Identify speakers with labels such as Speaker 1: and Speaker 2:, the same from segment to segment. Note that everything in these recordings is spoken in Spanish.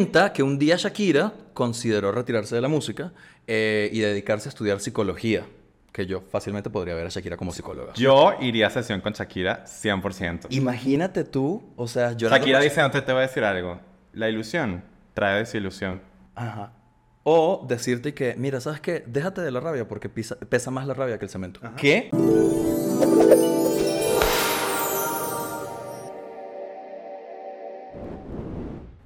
Speaker 1: cuenta que un día Shakira consideró retirarse de la música eh, y dedicarse a estudiar psicología. Que yo fácilmente podría ver a Shakira como psicóloga.
Speaker 2: Yo iría a sesión con Shakira 100%.
Speaker 1: Imagínate tú, o sea, yo
Speaker 2: Shakira dice, antes te voy a decir algo. La ilusión trae desilusión.
Speaker 1: Ajá. O decirte que, mira, ¿sabes qué? Déjate de la rabia porque pisa- pesa más la rabia que el cemento. ¿Qué?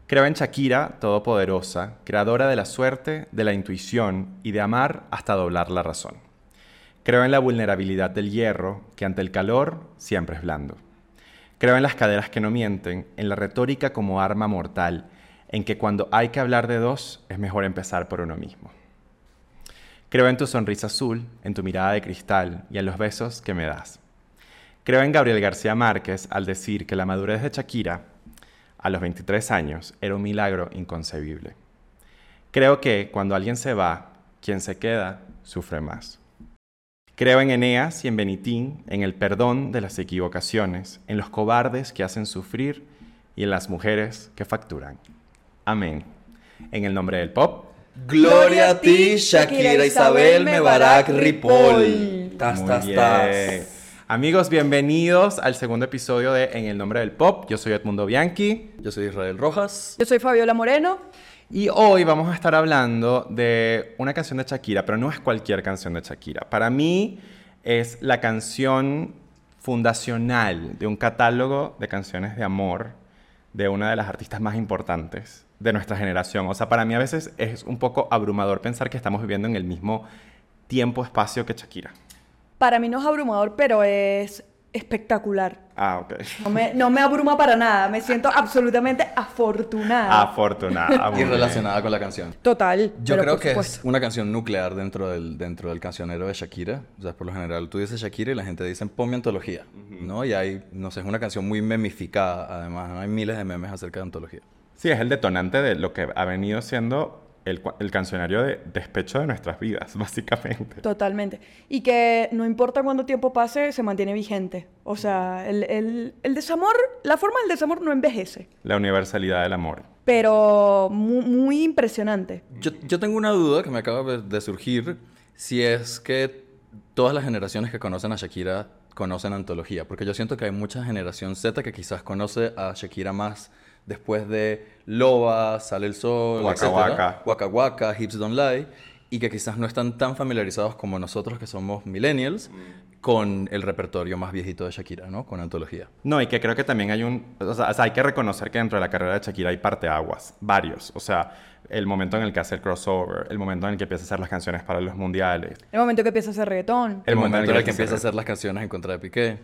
Speaker 2: Creo en Shakira, todopoderosa, creadora de la suerte, de la intuición y de amar hasta doblar la razón. Creo en la vulnerabilidad del hierro, que ante el calor siempre es blando. Creo en las caderas que no mienten, en la retórica como arma mortal, en que cuando hay que hablar de dos, es mejor empezar por uno mismo. Creo en tu sonrisa azul, en tu mirada de cristal y en los besos que me das. Creo en Gabriel García Márquez al decir que la madurez de Shakira, a los 23 años, era un milagro inconcebible. Creo que cuando alguien se va, quien se queda sufre más. Creo en Eneas y en Benitín, en el perdón de las equivocaciones, en los cobardes que hacen sufrir y en las mujeres que facturan. Amén. En el nombre del pop.
Speaker 1: Gloria a ti, Shakira Isabel Mebarak Ripoll. Tas, tas, tas.
Speaker 2: Amigos, bienvenidos al segundo episodio de En el nombre del pop. Yo soy Edmundo Bianchi.
Speaker 1: Yo soy Israel Rojas.
Speaker 3: Yo soy Fabiola Moreno.
Speaker 2: Y hoy vamos a estar hablando de una canción de Shakira, pero no es cualquier canción de Shakira. Para mí es la canción fundacional de un catálogo de canciones de amor de una de las artistas más importantes de nuestra generación. O sea, para mí a veces es un poco abrumador pensar que estamos viviendo en el mismo tiempo-espacio que Shakira.
Speaker 3: Para mí no es abrumador, pero es espectacular.
Speaker 2: Ah, ok.
Speaker 3: No me, no me abruma para nada. Me siento absolutamente afortunada.
Speaker 2: Afortunada.
Speaker 1: Y relacionada con la canción.
Speaker 3: Total.
Speaker 1: Yo
Speaker 3: pero
Speaker 1: creo
Speaker 3: por
Speaker 1: que
Speaker 3: supuesto.
Speaker 1: es una canción nuclear dentro del, dentro del cancionero de Shakira. O sea, por lo general tú dices Shakira y la gente dice ponme antología, ¿no? Y hay, no sé, es una canción muy memificada, además. ¿no? Hay miles de memes acerca de antología.
Speaker 2: Sí, es el detonante de lo que ha venido siendo el, el cancionario de despecho de nuestras vidas, básicamente.
Speaker 3: Totalmente. Y que no importa cuánto tiempo pase, se mantiene vigente. O sea, el, el- el desamor, la forma del desamor no envejece.
Speaker 2: La universalidad del amor.
Speaker 3: Pero mu- muy, impresionante.
Speaker 1: Yo, yo tengo una duda que me acaba de- de surgir, si es que todas las generaciones que conocen a Shakira conocen antología, porque yo siento que hay mucha generación Z que quizás conoce a Shakira más después de Loba, Sale el Sol,
Speaker 2: Waka
Speaker 1: etcétera,
Speaker 2: Waka.
Speaker 1: Waka Waka, Hips Don't Lie, y que quizás no están tan familiarizados como nosotros que somos millennials con el repertorio más viejito de Shakira, ¿no? Con antología.
Speaker 2: No, y que creo que también hay un... O sea, o sea, hay que reconocer que dentro de la carrera de Shakira hay parteaguas, varios. O sea, el momento en el que hace el crossover, el momento en el que empieza a hacer las canciones para los mundiales.
Speaker 3: El momento que empieza a hacer reggaetón.
Speaker 1: El, momento en el que empieza a hacer las canciones en contra de Piqué.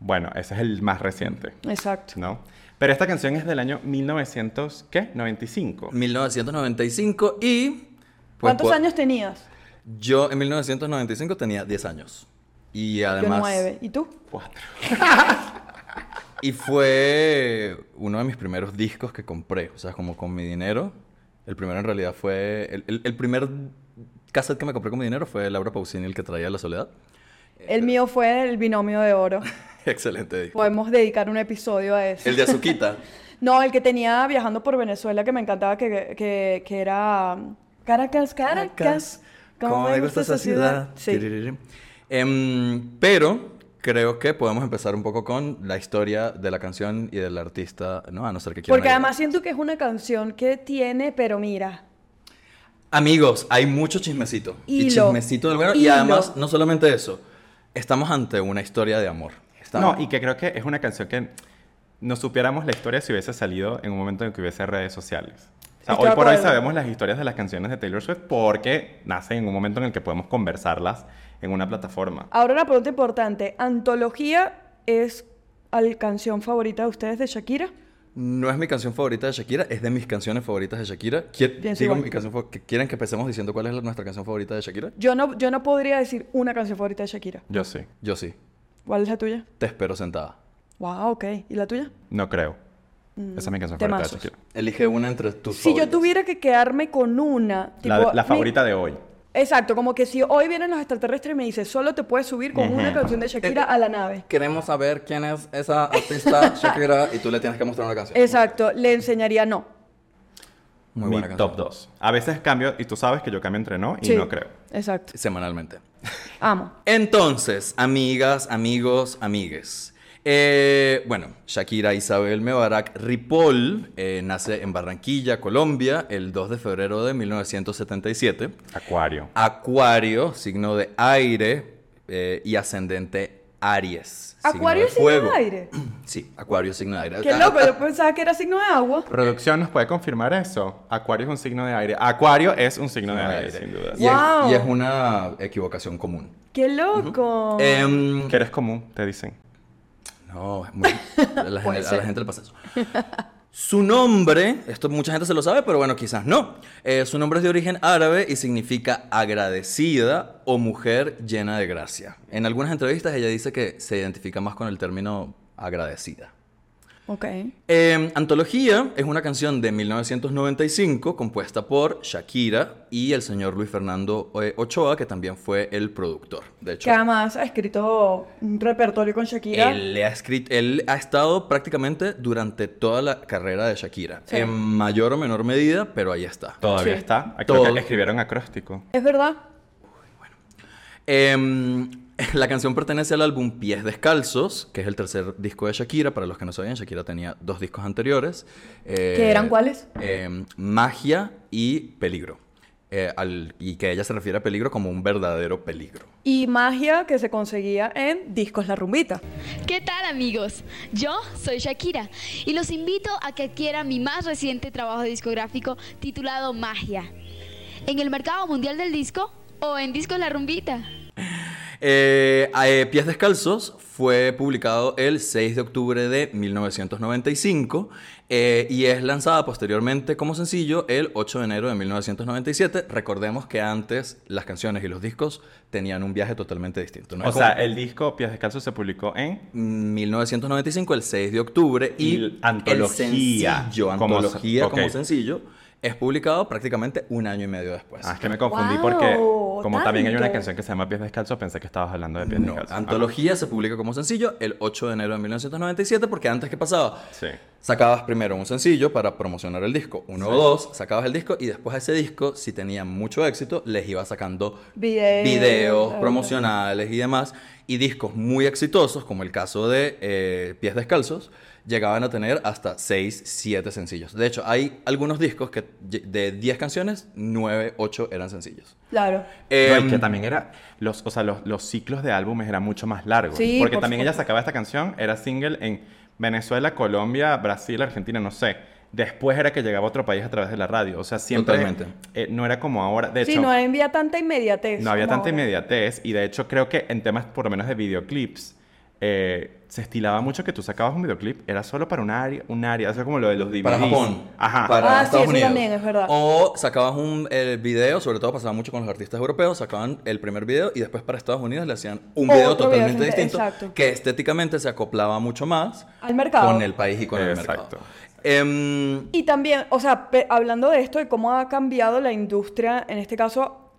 Speaker 2: Bueno, ese es el más reciente,
Speaker 3: Exacto.
Speaker 2: ¿no? Pero esta canción es del año 1900, ¿qué? 95.
Speaker 1: 1995 y... pues,
Speaker 3: ¿Cuántos
Speaker 1: po-
Speaker 3: años tenías?
Speaker 1: Yo en 1995 tenía 10 años. Y además...
Speaker 3: Yo nueve. ¿Y tú?
Speaker 2: Cuatro.
Speaker 1: Y fue uno de mis primeros discos que compré. O sea, como con mi dinero. El primero en realidad fue... El, el- el primer cassette que me compré con mi dinero fue Laura Pausini, el que traía La Soledad.
Speaker 3: El mío fue el binomio de oro.
Speaker 1: Excelente.
Speaker 3: Podemos dedicar un episodio a eso.
Speaker 1: El de Azuquita.
Speaker 3: No, el que tenía viajando por Venezuela que me encantaba, que, que, que era um, Caracas, Caracas.
Speaker 1: ¿Cómo me gusta esa ciudad?
Speaker 3: Sí.
Speaker 1: Tiriririm. Em, pero creo que podemos empezar un poco con la historia de la canción y del artista, ¿no? A no ser que quieran
Speaker 3: Porque además siento que es una canción que tiene, pero mira,
Speaker 1: Amigos, hay mucho chismecito. Y
Speaker 3: Hilo.
Speaker 1: chismecito del bueno. Y además, no solamente eso, estamos ante una historia de amor.
Speaker 2: No, y que creo que es una canción que no supiéramos la historia si hubiese salido en un momento en que hubiese redes sociales. O sea, hoy por hoy sabemos las historias de las canciones de Taylor Swift porque nacen en un momento en el que podemos conversarlas en una plataforma.
Speaker 3: ahora una pregunta importante. ¿Antología es la canción favorita de ustedes de Shakira?
Speaker 1: No es mi canción favorita de Shakira, es de mis canciones favoritas de Shakira. Digo mi canción que- ¿Quieren que empecemos diciendo cuál es la- nuestra canción favorita de Shakira?
Speaker 3: Yo no, yo no podría decir una canción favorita de Shakira.
Speaker 2: Yo sí.
Speaker 1: Yo sí.
Speaker 3: ¿Cuál es la tuya?
Speaker 1: Te espero sentada.
Speaker 3: Wow, ok. ¿Y la tuya?
Speaker 2: No creo. Esa es mi canción favorita de. Shakira.
Speaker 1: Elige una entre tus
Speaker 3: Si yo
Speaker 1: favoritas.
Speaker 3: tuviera que quedarme con una...
Speaker 2: La,
Speaker 3: tipo,
Speaker 2: la
Speaker 3: mi-
Speaker 2: favorita de hoy.
Speaker 3: Exacto, como que si hoy vienen los extraterrestres y me dicen, solo te puedes subir con una canción de Shakira a la nave.
Speaker 1: Queremos saber quién es esa artista Shakira y tú le tienes que mostrar una canción.
Speaker 3: Exacto, le enseñaría no.
Speaker 1: Muy
Speaker 2: mi
Speaker 1: buena canción.
Speaker 2: top 2. A veces cambio, y tú sabes que yo cambio entre no y
Speaker 3: Sí,
Speaker 2: no creo.
Speaker 3: Exacto.
Speaker 1: Semanalmente.
Speaker 3: Amo.
Speaker 1: Entonces, amigas, amigos, amigues. Eh, bueno, Shakira Isabel Mebarak Ripoll eh, nace en Barranquilla, Colombia, el 2 de febrero de 1977.
Speaker 2: Acuario.
Speaker 1: Acuario, signo de aire eh, y ascendente Aries. signo
Speaker 3: ¿Acuario
Speaker 1: de
Speaker 3: es signo de
Speaker 1: fuego.
Speaker 3: aire?
Speaker 1: Sí, Acuario, signo de aire.
Speaker 3: Qué loco, yo pensaba que era signo de agua.
Speaker 2: Producción nos puede confirmar eso. Acuario es un signo de aire. Acuario es un signo de
Speaker 1: signo de
Speaker 2: aire,
Speaker 1: aire.
Speaker 2: sin duda.
Speaker 1: Y, es,
Speaker 3: Wow.
Speaker 1: y es una equivocación común.
Speaker 3: Qué loco.
Speaker 1: Em,
Speaker 2: Que eres común, te dicen.
Speaker 1: No, es muy- a, la
Speaker 3: Puede
Speaker 1: gente, a la gente le pasa eso. Su nombre, esto mucha gente se lo sabe, pero bueno, quizás no. Eh, su nombre es de origen árabe y significa agradecida o mujer llena de gracia. En algunas entrevistas ella dice que se identifica más con el término agradecida.
Speaker 3: Ok.
Speaker 1: Eh, Antología es una canción de 1995 compuesta por Shakira y el señor Luis Fernando eh, Ochoa, que también fue el productor. De hecho,
Speaker 3: Que además ha escrito un repertorio con Shakira.
Speaker 1: Él, le ha escrito, él ha estado prácticamente durante toda la carrera de Shakira.
Speaker 3: Sí.
Speaker 1: En mayor o menor medida, pero ahí está.
Speaker 2: Todavía
Speaker 3: Sí.
Speaker 2: está. Creo
Speaker 1: Todo.
Speaker 2: que escribieron acróstico.
Speaker 3: Es verdad.
Speaker 1: Em, la canción pertenece al álbum Pies Descalzos, que es el tercer disco de Shakira. Para los que no sabían, Shakira tenía dos discos anteriores. Eh,
Speaker 3: ¿Que eran cuáles?
Speaker 1: em, Magia y Peligro. Eh, al- y que ella se refiere a peligro como un verdadero peligro.
Speaker 3: Y magia que se conseguía en Discos La Rumbita.
Speaker 4: ¿Qué tal amigos? Yo soy Shakira y los invito a que adquieran mi más reciente trabajo discográfico titulado Magia. En el mercado mundial del disco o en Discos La Rumbita.
Speaker 1: Eh, eh, Pies Descalzos fue publicado el 6 de octubre de 1995 eh, y es lanzada posteriormente como sencillo el 8 de enero de 1997. Recordemos que antes las canciones y los discos tenían un viaje totalmente distinto. ¿no?
Speaker 2: O sea, el disco Pies Descalzos se publicó en
Speaker 1: 1995, el 6 de octubre y,
Speaker 2: Y antología,
Speaker 1: el sencillo,
Speaker 2: como-
Speaker 1: antología como sencillo, es publicado prácticamente un año y medio después.
Speaker 2: Ah, es que me confundí
Speaker 3: Wow,
Speaker 2: porque como también hay una
Speaker 3: tanto.
Speaker 2: canción que se llama Pies Descalzos, pensé que estabas hablando de Pies
Speaker 1: No,
Speaker 2: Descalzos.
Speaker 1: Antología se publica como sencillo el 8 de enero de 1997 porque antes que pasaba,
Speaker 2: Sí.
Speaker 1: sacabas primero un sencillo para promocionar el disco, uno o dos, sacabas el disco y después a ese disco, si tenía mucho éxito, les ibas sacando
Speaker 3: Videos.
Speaker 1: videos
Speaker 3: ah,
Speaker 1: promocionales y demás. Y discos muy exitosos, como el caso de eh, Pies Descalzos, llegaban a tener hasta 6, 7 sencillos. De hecho, hay algunos discos que de 10 canciones, 9, 8 eran sencillos.
Speaker 3: Claro.
Speaker 2: No,
Speaker 1: Em,
Speaker 2: y que también era, los, o sea, los, los ciclos de álbumes eran mucho más largos.
Speaker 3: Sí,
Speaker 2: porque
Speaker 3: por
Speaker 2: también ella
Speaker 3: supuesto.
Speaker 2: sacaba esta canción, era single en Venezuela, Colombia, Brasil, Argentina, no sé. Después era que llegaba a otro país a través de la radio. O sea, siempre...
Speaker 1: Totalmente.
Speaker 2: eh, no era como ahora. De
Speaker 3: Sí,
Speaker 2: hecho,
Speaker 3: no había tanta inmediatez.
Speaker 2: no había tanta
Speaker 3: ahora.
Speaker 2: inmediatez. Y de hecho, creo que en temas, por lo menos de videoclips, eh, se estilaba mucho que tú sacabas un videoclip, era solo para un área, un área, o sea, como lo de los DVDs.
Speaker 1: Para Japón.
Speaker 2: Ajá.
Speaker 1: Para
Speaker 3: Ah, sí,
Speaker 1: Estados
Speaker 3: eso
Speaker 1: Unidos.
Speaker 3: también es verdad.
Speaker 1: O sacabas un eh, video, sobre todo pasaba mucho con los artistas europeos, sacaban el primer video y después para Estados Unidos le hacían un video totalmente
Speaker 3: distinto,
Speaker 1: distinto
Speaker 3: exacto.
Speaker 1: que estéticamente se acoplaba mucho más
Speaker 3: Al mercado.
Speaker 1: con el país y con el
Speaker 2: Exacto.
Speaker 1: mercado. Em,
Speaker 3: Y también, o sea, hablando de esto, de cómo ha cambiado la industria, en este caso,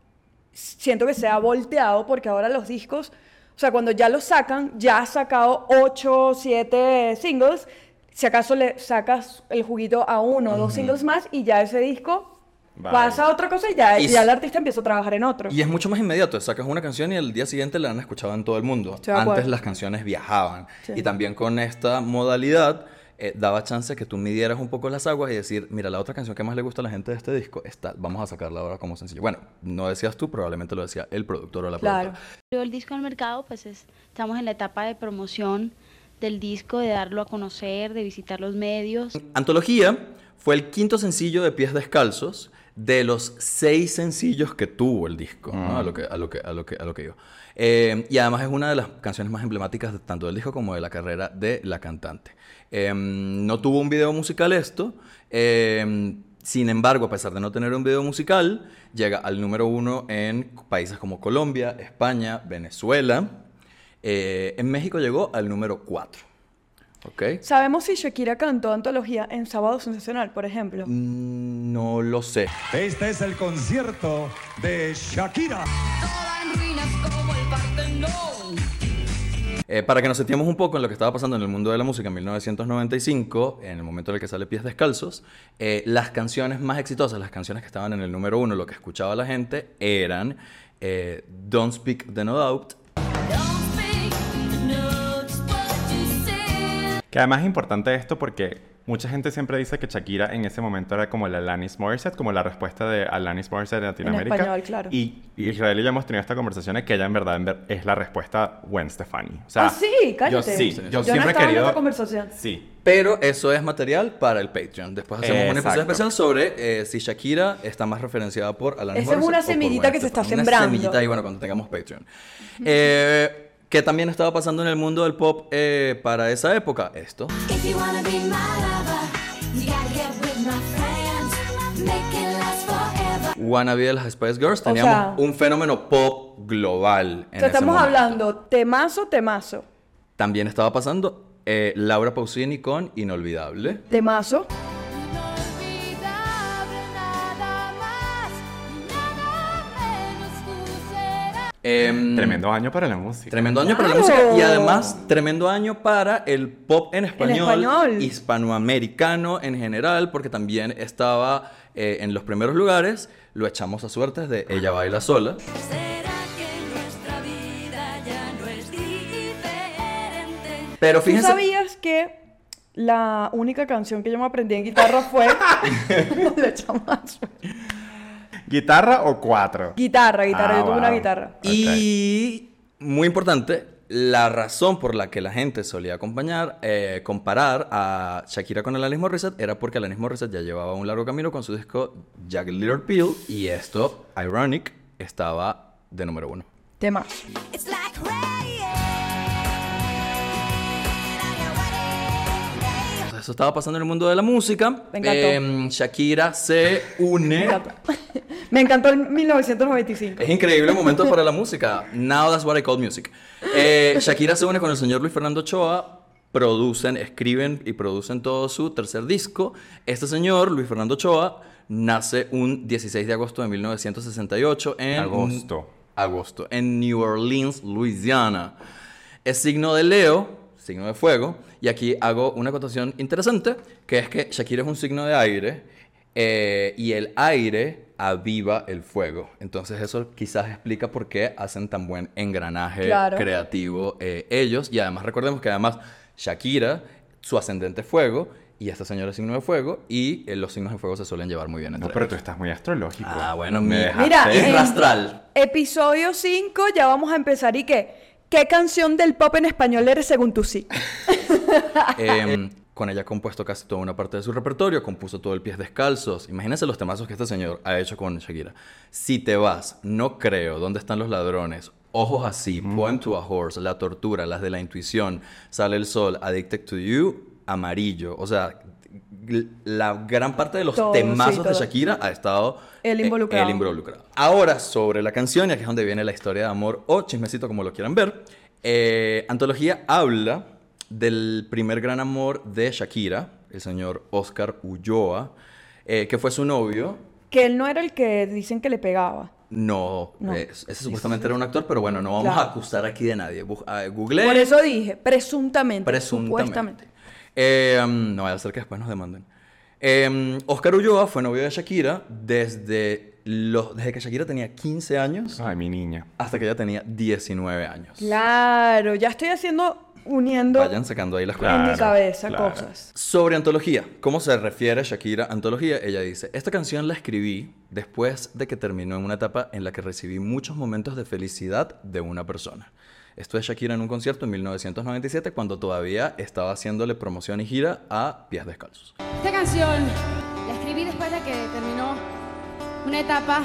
Speaker 3: siento que se ha volteado porque ahora los discos, o sea, cuando ya los sacan, ya has sacado 8, 7 singles, si acaso le sacas el juguito a uno o dos singles más y ya ese disco
Speaker 2: Vale.
Speaker 3: pasa a otra cosa y ya,
Speaker 1: Y
Speaker 3: ya el artista empieza a trabajar en otro.
Speaker 1: Y es mucho más inmediato. Sacas una canción y el día siguiente la han escuchado en todo el mundo. Antes las canciones viajaban.
Speaker 3: Sí.
Speaker 1: Y también con esta modalidad eh, daba chance que tú midieras un poco las aguas y decir, mira, la otra canción que más le gusta a la gente de este disco, está, vamos a sacarla ahora como sencillo. Bueno, no decías tú, probablemente lo decía el productor o la
Speaker 3: Claro.
Speaker 1: productora.
Speaker 4: El disco al mercado, pues es- estamos en la etapa de promoción del disco, de darlo a conocer, de visitar los medios.
Speaker 1: Antología fue el quinto sencillo de Pies Descalzos de los seis sencillos que tuvo el disco, ¿no? a, lo que, a, lo que, a, lo que, a lo que iba. Eh, y además es una de las canciones más emblemáticas de- tanto del disco como de la carrera de la cantante. Eh, no tuvo un video musical esto, eh, sin embargo, a pesar de no tener un video musical, llega al número uno en países como Colombia, España, Venezuela. Eh, en México llegó al número 4. ¿Ok?
Speaker 3: ¿Sabemos si Shakira cantó antología en Sábado Sensacional, por ejemplo?
Speaker 1: Mm, No lo sé.
Speaker 5: Este es el concierto de Shakira.
Speaker 1: Eh, para que nos sentiamos un poco en lo que estaba pasando en el mundo de la música en 1995, en el momento en el que sale Pies Descalzos, eh, las canciones más exitosas, las canciones que estaban en el número uno, lo que escuchaba la gente, eran eh, Don't Speak the No Doubt,
Speaker 2: Que además es importante esto porque mucha gente siempre dice que Shakira en ese momento era como la Alanis Morissette, como la respuesta de Alanis Morissette en Latinoamérica.
Speaker 3: español, claro.
Speaker 2: Y, y Israel y yo hemos tenido esta conversación de que ella en verdad en ver- es la respuesta Gwen Stefani. O sea,
Speaker 3: ah, sí, cállate.
Speaker 2: Yo sí, yo,
Speaker 3: no
Speaker 2: siempre he
Speaker 3: estaba en
Speaker 2: querido...
Speaker 3: esta conversación.
Speaker 2: Sí.
Speaker 1: pero eso es material para el Patreon. Después hacemos un
Speaker 2: Exacto.
Speaker 1: episodio especial sobre eh, si Shakira está más referenciada por Alanis
Speaker 3: Esa es una
Speaker 1: Morissette o por
Speaker 3: semillita
Speaker 1: Gwen
Speaker 3: que se está sembrando.
Speaker 1: Una semillita ahí, bueno, cuando tengamos Patreon. Eh, ¿Qué también estaba pasando en el mundo del pop eh, para esa época? Esto.
Speaker 6: If you wanna be my lover, you gotta get with my friends. Make it last forever.
Speaker 1: Wannabe de las Spice Girls.
Speaker 3: O
Speaker 1: Teníamos
Speaker 3: sea-
Speaker 1: un fenómeno pop global. En
Speaker 3: O sea,
Speaker 1: ese
Speaker 3: estamos
Speaker 1: momento.
Speaker 3: hablando temazo, temazo.
Speaker 1: También estaba pasando eh, Laura Pausini con Inolvidable.
Speaker 3: Temazo.
Speaker 1: Em,
Speaker 2: Tremendo año para la música.
Speaker 1: Tremendo año para la música y además tremendo año para el pop en español,
Speaker 3: español.
Speaker 1: hispanoamericano en general, porque también estaba eh, en los primeros lugares. Lo echamos a suertes de Ella baila sola.
Speaker 6: ¿Será que nuestra vida ya no es diferente?
Speaker 1: Pero
Speaker 3: ¿Tú
Speaker 1: fíjense,
Speaker 3: sabías que la única canción que yo me aprendí en guitarra fue Lo echamos a suerte.
Speaker 2: ¿Guitarra o cuatro?
Speaker 3: Guitarra, guitarra.
Speaker 2: Ah,
Speaker 3: yo tuve una guitarra.
Speaker 1: y muy importante, la razón por la que la gente solía acompañar, eh, comparar a Shakira con Alanis Morissette era porque Alanis Morissette ya llevaba un largo camino con su disco Jagged Little Pill y esto, Ironic, estaba de número uno.
Speaker 3: Temazo.
Speaker 6: It's like
Speaker 1: Eso estaba pasando en el mundo de la música.
Speaker 3: Me encantó.
Speaker 1: Em, Shakira se une.
Speaker 3: Me encantó el 1995.
Speaker 1: Es increíble el momento para la música. Now that's what I call music. Eh, Shakira se une con el señor Luis Fernando Ochoa. Producen, escriben y producen todo su tercer disco. Este señor, Luis Fernando Ochoa, nace un 16 de agosto de 1968 en...
Speaker 2: Agosto.
Speaker 1: Agosto, en New Orleans, Louisiana. Es signo de Leo, signo de fuego, y aquí hago una acotación interesante, que es que Shakira es un signo de aire, eh, y el aire aviva el fuego. Entonces eso quizás explica por qué hacen tan buen engranaje
Speaker 3: Claro.
Speaker 1: creativo eh, ellos, y además recordemos que además Shakira, su ascendente es fuego, y esta señora es signo de fuego, y eh, los signos de fuego se suelen llevar muy bien entre
Speaker 2: No, pero
Speaker 1: ellos.
Speaker 2: tú estás muy astrológico.
Speaker 1: Ah, bueno,
Speaker 2: Me
Speaker 3: Mira,
Speaker 1: es rastral.
Speaker 3: Episodio 5, ya vamos a empezar. ¿Y qué? ¿Qué canción del pop en español eres según tu sí?
Speaker 1: Em, con ella ha compuesto casi toda una parte de su repertorio, compuso todo el Pies Descalzos. Imagínense los temazos que este señor ha hecho con Shakira. Si te vas, no creo, ¿dónde están los ladrones? Ojos así, Poem to a Horse, La Tortura, las de la intuición, Sale el Sol, Addicted to You, Amarillo. O sea, la gran parte de los
Speaker 3: Todo, sí,
Speaker 1: temazos de. Shakira ha estado eh,
Speaker 3: involucrado.
Speaker 1: él involucrado. Ahora, sobre la canción, y aquí es donde viene la historia de amor o chismecito, como lo quieran ver. eh, Antología habla del primer gran amor de Shakira, el señor Oscar Ulloa, eh, que fue su novio.
Speaker 3: Que él no era el que dicen que le pegaba.
Speaker 1: No,
Speaker 3: No.
Speaker 1: eh, ese supuestamente era un actor, pero bueno, no vamos
Speaker 3: Claro.
Speaker 1: a acusar aquí de nadie. Bu- Googleé.
Speaker 3: Por eso dije, presuntamente.
Speaker 1: Presuntamente.
Speaker 3: Supuestamente.
Speaker 1: Eh, um, no vaya a ser que después nos demanden. Eh, Oscar Ulloa fue novio de Shakira desde, los, desde que Shakira tenía 15 años
Speaker 2: Ay, mi niña.
Speaker 1: hasta que ella tenía 19 años.
Speaker 3: Claro, ya estoy haciendo, uniendo
Speaker 1: Vayan sacando ahí las
Speaker 3: en
Speaker 1: cosas.
Speaker 3: mi
Speaker 2: Claro,
Speaker 3: cabeza
Speaker 2: claro.
Speaker 3: cosas.
Speaker 1: Sobre antología, ¿cómo se refiere Shakira a antología? Ella dice, esta canción la escribí después de que terminó en una etapa en la que recibí muchos momentos de felicidad de una persona. Esto es Shakira en un concierto en 1997 cuando todavía estaba haciéndole promoción y gira a Pies Descalzos.
Speaker 7: Esta canción la escribí después de que terminó una etapa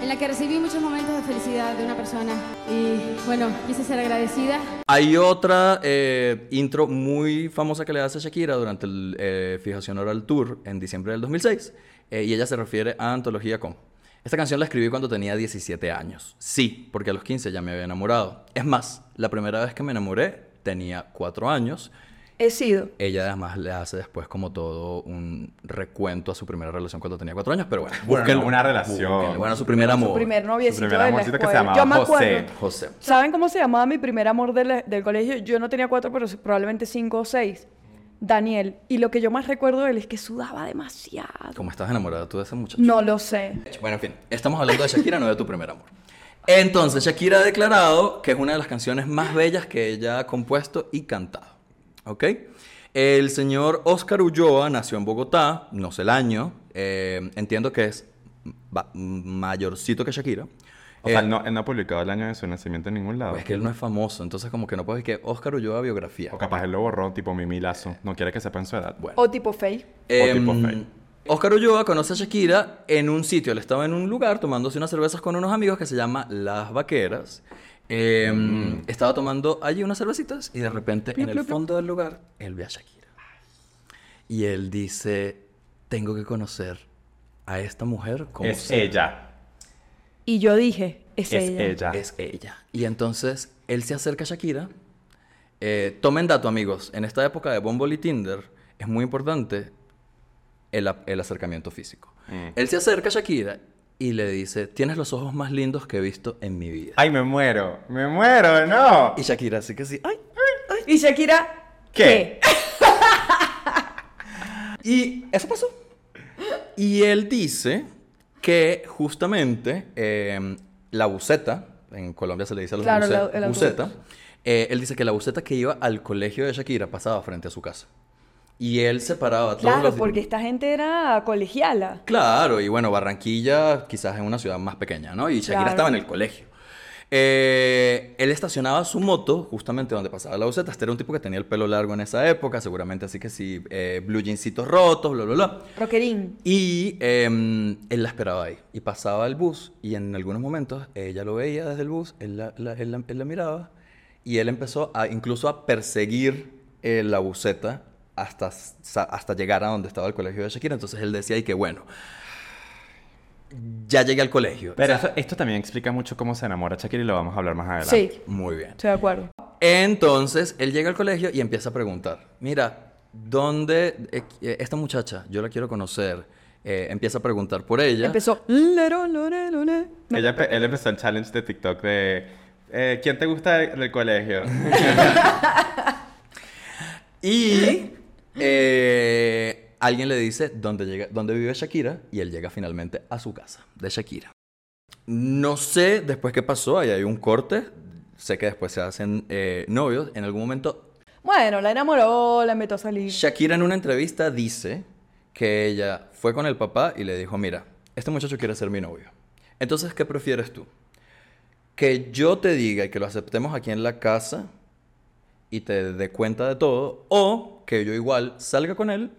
Speaker 7: en la que recibí muchos momentos de felicidad de una persona y bueno, quise ser agradecida.
Speaker 1: Hay otra eh, intro muy famosa que le hace Shakira durante el eh, Fijación Oral Tour en diciembre del 2006 eh, y ella se refiere a antología con. Esta canción la escribí cuando tenía 17 años. Sí, porque a los 15 ya me había enamorado. Es más, la primera vez que me enamoré tenía 4 años
Speaker 3: He sido.
Speaker 1: Ella además le hace después como todo un recuento a su primera relación cuando tenía cuatro años, pero bueno.
Speaker 2: Bueno, no una relación.
Speaker 1: búsquenlo. Bueno, su primer amor.
Speaker 3: Su primer noviecito
Speaker 2: primer
Speaker 3: de la
Speaker 2: amorcito que se llamaba
Speaker 3: Yo me
Speaker 2: José.
Speaker 3: acuerdo.
Speaker 1: José.
Speaker 3: ¿Saben cómo se llamaba mi primer amor del, del colegio? Yo no tenía cuatro, pero probablemente cinco o seis. Daniel. Y lo que yo más recuerdo de él es que sudaba demasiado.
Speaker 1: ¿Cómo estás enamorada tú de ese muchacho?
Speaker 3: No lo sé.
Speaker 1: Bueno, en fin, estamos hablando de Shakira, no de tu primer amor. Entonces, Shakira ha declarado que es una de las canciones más bellas que ella ha compuesto y cantado. ¿Ok? El señor Oscar Ulloa nació en Bogotá, no sé el año, eh, entiendo que es mayorcito que Shakira.
Speaker 2: O sea,
Speaker 1: Eh,
Speaker 2: él no, él no ha publicado el año de su nacimiento en ningún lado.
Speaker 1: Es que él no es famoso, entonces como que no puedes decir que Oscar Ulloa biografía.
Speaker 2: O capaz él lo borró, tipo Mimi Lazo. No quiere que sepan su edad.
Speaker 1: Bueno.
Speaker 3: O tipo Faye.
Speaker 2: O tipo Faye.
Speaker 1: Oscar Ulloa conoce a Shakira en un sitio. Él estaba en un lugar tomándose unas cervezas con unos amigos que se llama Las Vaqueras. Em, Estaba tomando allí unas cervecitas y de repente en el fondo del lugar él ve a Shakira. Y él dice, tengo que conocer a esta mujer como
Speaker 2: Es
Speaker 1: sea".
Speaker 2: ella.
Speaker 3: Y yo dije, es,
Speaker 2: Es
Speaker 3: ella.
Speaker 2: ella.
Speaker 1: Es ella. Y entonces él se acerca a Shakira. Eh, tomen dato, amigos. En esta época de Bumble y Tinder es muy importante el, el acercamiento físico.
Speaker 2: Mm.
Speaker 1: Él se acerca a Shakira y le dice: Tienes los ojos más lindos que he visto en mi vida.
Speaker 2: Ay, me muero. Me muero, no.
Speaker 1: Y Shakira, así que sí. ¡Ay!
Speaker 3: Y Shakira,
Speaker 2: ¿Qué?
Speaker 1: Y eso pasó. Y él dice que justamente eh, la buceta, en Colombia se le dice a los
Speaker 3: Claro, la- autobús.
Speaker 1: buceta, eh, él dice que la buceta que iba al colegio de Shakira pasaba frente a su casa. Y él se paraba todos
Speaker 3: Claro,
Speaker 1: los
Speaker 3: porque esta gente era colegiala.
Speaker 1: Claro, y bueno, Barranquilla quizás es una ciudad más pequeña, ¿no? Y Shakira
Speaker 3: Claro.
Speaker 1: estaba en el colegio. Eh, él estacionaba su moto justamente donde pasaba la buceta. Este era un tipo que tenía el pelo largo en esa época, seguramente así que sí, eh, blue jeansitos rotos, bla, bla, bla.
Speaker 3: Rockerín.
Speaker 1: Y em, él la esperaba ahí. Y pasaba el bus. Y en algunos momentos ella lo veía desde el bus. Él la, la- él la- él la miraba. Y él empezó a, incluso a perseguir eh, la buceta hasta, hasta llegar a donde estaba el colegio de Shakira. Entonces él decía, y que bueno, ya llegué al colegio.
Speaker 2: Pero
Speaker 1: O sea,
Speaker 2: eso- esto también explica mucho cómo se enamora Shakira y lo vamos a hablar más adelante.
Speaker 3: Sí,
Speaker 1: Muy bien.
Speaker 3: estoy de acuerdo.
Speaker 1: Entonces, él llega al colegio y empieza a preguntar, mira, ¿dónde eh, eh, esta muchacha? Yo la quiero conocer. Eh, empieza a preguntar por ella.
Speaker 3: Empezó. "Lero, lore, lore". No.
Speaker 2: Ella, él empezó el challenge de TikTok de... eh, ¿Quién te gusta del del colegio?
Speaker 1: Y eh, alguien le dice dónde, llega, dónde vive Shakira y él llega finalmente a su casa de Shakira. No sé después qué pasó, ahí hay un corte. Sé que después se hacen eh, novios. En algún momento,
Speaker 3: Bueno, la enamoró, la invitó a salir.
Speaker 1: Shakira en una entrevista dice que ella fue con el papá y le dijo, mira, este muchacho quiere ser mi novio. Entonces, ¿qué prefieres tú? Que yo te diga y que lo aceptemos aquí en la casa y te dé cuenta de todo, o que yo igual salga con él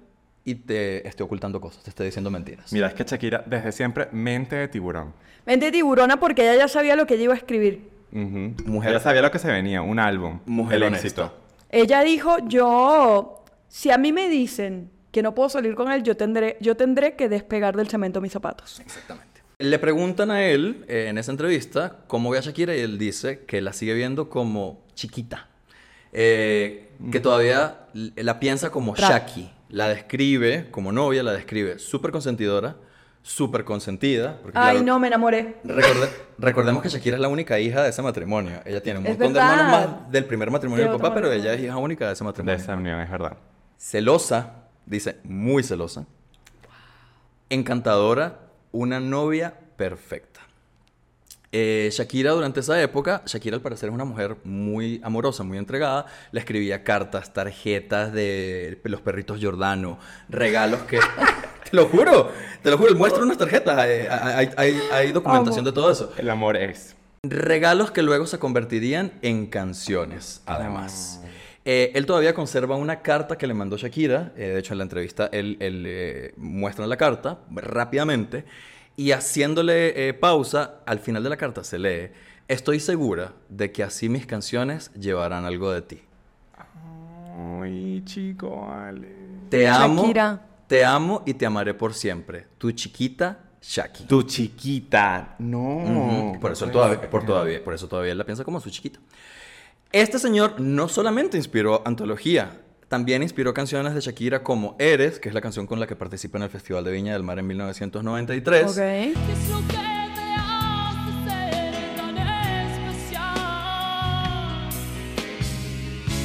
Speaker 1: y te esté ocultando cosas, te esté diciendo mentiras.
Speaker 2: Mira, es que Shakira desde siempre mente de tiburón.
Speaker 3: Vente tiburona porque ella ya sabía lo que ella iba a escribir.
Speaker 2: Ujú.
Speaker 1: Mujer-
Speaker 2: Ella sabía lo que se venía, un álbum.
Speaker 1: Mujer
Speaker 2: el
Speaker 1: honesta.
Speaker 2: éxito.
Speaker 3: Ella dijo, yo, si a mí me dicen que no puedo salir con él, yo tendré, yo tendré que despegar del cemento mis zapatos.
Speaker 1: Exactamente. Le preguntan a él eh, en esa entrevista cómo ve a Shakira y él dice que la sigue viendo como chiquita. Eh, que todavía la piensa como. Shaki. La describe como novia, la describe súper consentidora, súper consentida. porque,
Speaker 3: Ay,
Speaker 1: claro,
Speaker 3: no, me enamoré.
Speaker 1: recorde- recordemos que Shakira es la única hija de ese matrimonio. Ella tiene un
Speaker 3: Es
Speaker 1: montón de hermanos más del primer matrimonio
Speaker 3: De
Speaker 1: del papá, pero ella es hija única de ese
Speaker 2: De
Speaker 1: matrimonio
Speaker 2: esa unión, es verdad.
Speaker 1: celosa, dice, muy celosa, encantadora, una novia perfecta. Eh, Shakira durante esa época, Shakira al parecer es una mujer muy amorosa, muy entregada, le escribía cartas, tarjetas de los perritos Giordano, regalos que... te lo juro, te lo juro, muestra unas tarjetas, hay, hay- documentación de todo eso.
Speaker 2: El amor es.
Speaker 1: Regalos que luego se convertirían en canciones, además. Eh, él todavía conserva una carta que le mandó Shakira. eh, de hecho, en la entrevista él, él, eh, muestra la carta rápidamente. Y haciéndole eh, pausa, al final de la carta se lee, estoy segura de que así mis canciones llevarán algo de ti.
Speaker 2: Ay, chico, vale.
Speaker 1: Te amo,
Speaker 3: Shakira.
Speaker 1: te amo y te amaré por siempre. Tu chiquita Shaki.
Speaker 2: Tu chiquita. No.
Speaker 1: Por eso, él todavía, por, todavía, por eso todavía él la piensa como su chiquita. Este señor no solamente inspiró antología, también inspiró canciones de Shakira como Eres, que es la canción con la que participa en el Festival de Viña del Mar en 1993.
Speaker 3: Ok.
Speaker 6: ¿Qué es lo que te hace ser tan especial?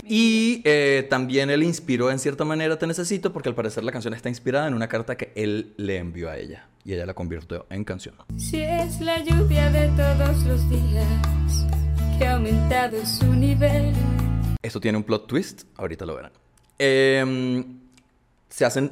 Speaker 1: Y eh, también él inspiró en cierta manera Te Necesito, porque al parecer la canción está inspirada en una carta que él le envió a ella. Y ella la convirtió en canción.
Speaker 6: Si es la lluvia de todos los días que ha aumentado su nivel.
Speaker 1: Esto tiene un plot twist, ahorita lo verán. Eh, se, hacen,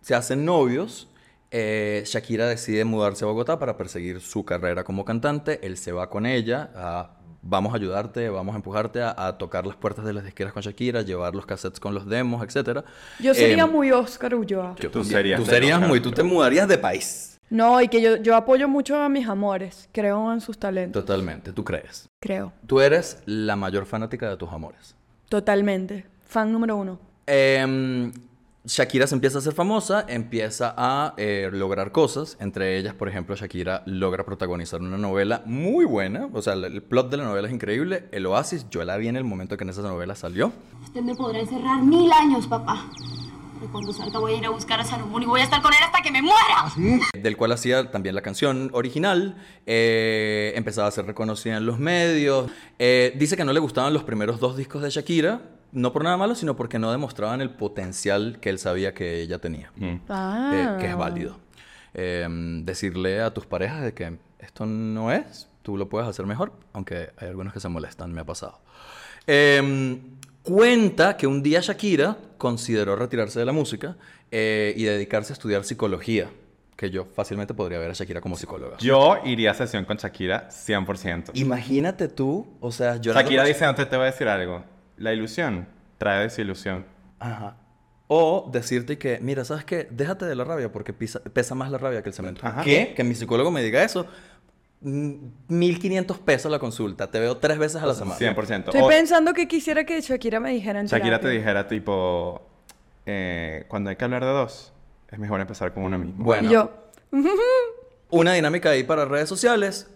Speaker 1: se hacen novios. eh, Shakira decide mudarse a Bogotá para perseguir su carrera como cantante. Él se va con ella. a, vamos a ayudarte, vamos a empujarte a, a tocar las puertas de las disqueras con Shakira, llevar los cassettes con los demos, etc.
Speaker 3: Yo sería
Speaker 1: Eh,
Speaker 3: muy Oscar Ulloa.
Speaker 1: yo
Speaker 2: Tú serías
Speaker 1: Tú serías
Speaker 2: Oscar
Speaker 1: muy... Tú te mudarías de país.
Speaker 3: No, y que yo, yo apoyo mucho a mis amores. Creo en sus talentos.
Speaker 1: Totalmente, tú crees.
Speaker 3: Creo.
Speaker 1: Tú eres la mayor fanática de tus amores.
Speaker 3: Totalmente. Fan número uno.
Speaker 1: Em, Shakira se empieza a hacer famosa, empieza a eh, lograr cosas. Entre ellas, por ejemplo, Shakira logra protagonizar una novela muy buena. O sea, el, el plot de la novela es increíble. El Oasis, yo la vi en el momento que en esa novela salió.
Speaker 8: Usted me podrá encerrar mil años, papá. Pero cuando salga voy a ir a buscar a Salomón y voy a estar con él hasta que me muera.
Speaker 1: Del cual hacía también la canción original. eh, empezaba a ser reconocida en los medios. Eh, dice que no le gustaban los primeros dos discos de Shakira. No por nada malo, sino porque no demostraban el potencial que él sabía que ella tenía.
Speaker 3: Ah.
Speaker 1: eh, que es válido. Eh, decirle a tus parejas de que esto no es, tú lo puedes hacer mejor, aunque hay algunos que se molestan, me ha pasado. Eh, cuenta que un día Shakira consideró retirarse de la música eh, y dedicarse a estudiar psicología, que yo fácilmente podría ver a Shakira como psicóloga.
Speaker 2: Yo iría a sesión con Shakira 100%.
Speaker 1: Imagínate tú, o sea, llorando
Speaker 2: Shakira dice, antes te voy a decir algo. La ilusión trae desilusión.
Speaker 1: Ajá. O decirte que, mira, ¿sabes qué? Déjate de la rabia porque pisa- pesa más la rabia que el cemento.
Speaker 2: Ajá.
Speaker 1: ¿Qué? Que mi psicólogo me diga eso. Mm, 1500 pesos la consulta. Te veo tres veces a la semana.
Speaker 2: 100%.
Speaker 3: Estoy
Speaker 2: O
Speaker 3: pensando que quisiera que Shakira me dijera en
Speaker 2: Shakira te
Speaker 3: terapia.
Speaker 2: dijera tipo, eh, cuando hay que hablar de dos, es mejor empezar con uno mismo.
Speaker 1: Bueno,
Speaker 3: Y yo,
Speaker 1: una dinámica ahí para redes sociales.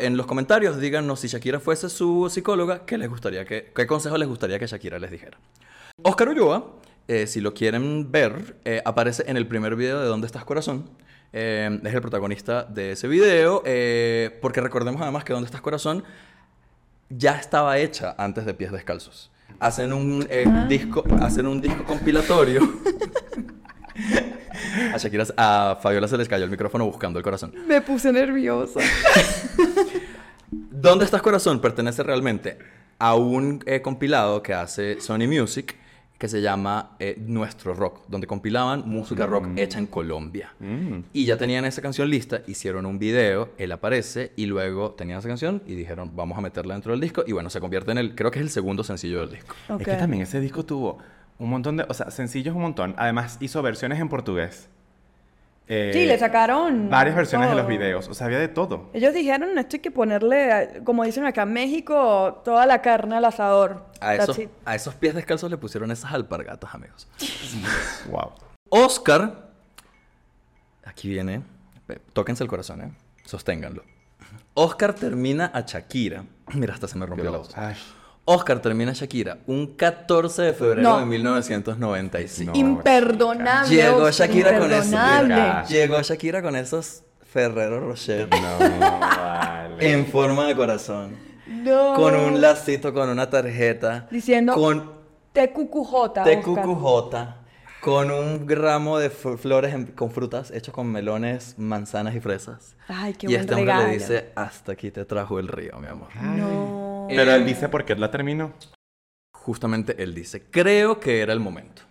Speaker 1: En los comentarios díganos si Shakira fuese su psicóloga, ¿qué les gustaría que, qué consejo les gustaría que Shakira les dijera. Oscar Ulloa, eh, si lo quieren ver, eh, aparece en el primer video de ¿Dónde estás corazón? Eh, es el protagonista de ese video, eh, porque recordemos además que ¿Dónde estás corazón? ya estaba hecha antes de Pies Descalzos. Hacen un eh, disco, hacen un disco compilatorio. a Shakira, a Fabiola se les cayó el micrófono buscando el corazón.
Speaker 3: me puse nerviosa.
Speaker 1: ¿Dónde estás corazón? Pertenece realmente a un eh, compilado que hace Sony Music que se llama eh, Nuestro Rock, donde compilaban música rock hecha en Colombia.
Speaker 2: Mm.
Speaker 1: Y ya tenían esa canción lista, hicieron un video, él aparece y luego tenían esa canción y dijeron, vamos a meterla dentro del disco y bueno, se convierte en el, creo que es el segundo sencillo del disco.
Speaker 3: Ok.
Speaker 2: Es que también ese disco tuvo un montón de, o sea, sencillos un montón. Además hizo versiones en portugués. Eh,
Speaker 3: Sí, le sacaron
Speaker 2: varias versiones de los
Speaker 3: todo.
Speaker 2: videos. O sea, había de todo.
Speaker 3: Ellos dijeron, esto hay que ponerle, como dicen acá en México, toda la carne al asador.
Speaker 1: A esos,
Speaker 3: it.
Speaker 1: a esos pies descalzos le pusieron esas alpargatas, amigos.
Speaker 2: Wow.
Speaker 1: Oscar, aquí viene, eh, tóquense el corazón, ¿eh? Sosténganlo. Oscar termina a Shakira. Mira, hasta se me rompió la voz.
Speaker 2: Ay,
Speaker 1: Oscar termina Shakira un 14 de febrero
Speaker 3: No.
Speaker 1: de 1995.
Speaker 2: No.
Speaker 3: Imperdonable.
Speaker 1: Llegó Shakira con eso.
Speaker 3: imperdonable.
Speaker 1: Llegó Shakira con esos Ferrero Rocher
Speaker 2: no, vale.
Speaker 1: en forma de corazón.
Speaker 3: No.
Speaker 1: Con un lacito, con una tarjeta.
Speaker 3: Diciendo,
Speaker 1: Con
Speaker 3: TQQJ.
Speaker 1: TQQJ. Con un ramo de flores en- con frutas hechos con melones, manzanas y fresas.
Speaker 3: Ay, qué
Speaker 1: y
Speaker 3: buen
Speaker 1: este hombre
Speaker 3: regalo.
Speaker 1: le dice, hasta aquí te trajo el río, mi amor.
Speaker 3: No.
Speaker 2: Pero
Speaker 1: Eh,
Speaker 2: él dice por qué la terminó.
Speaker 1: Justamente él dice, creo que era el momento.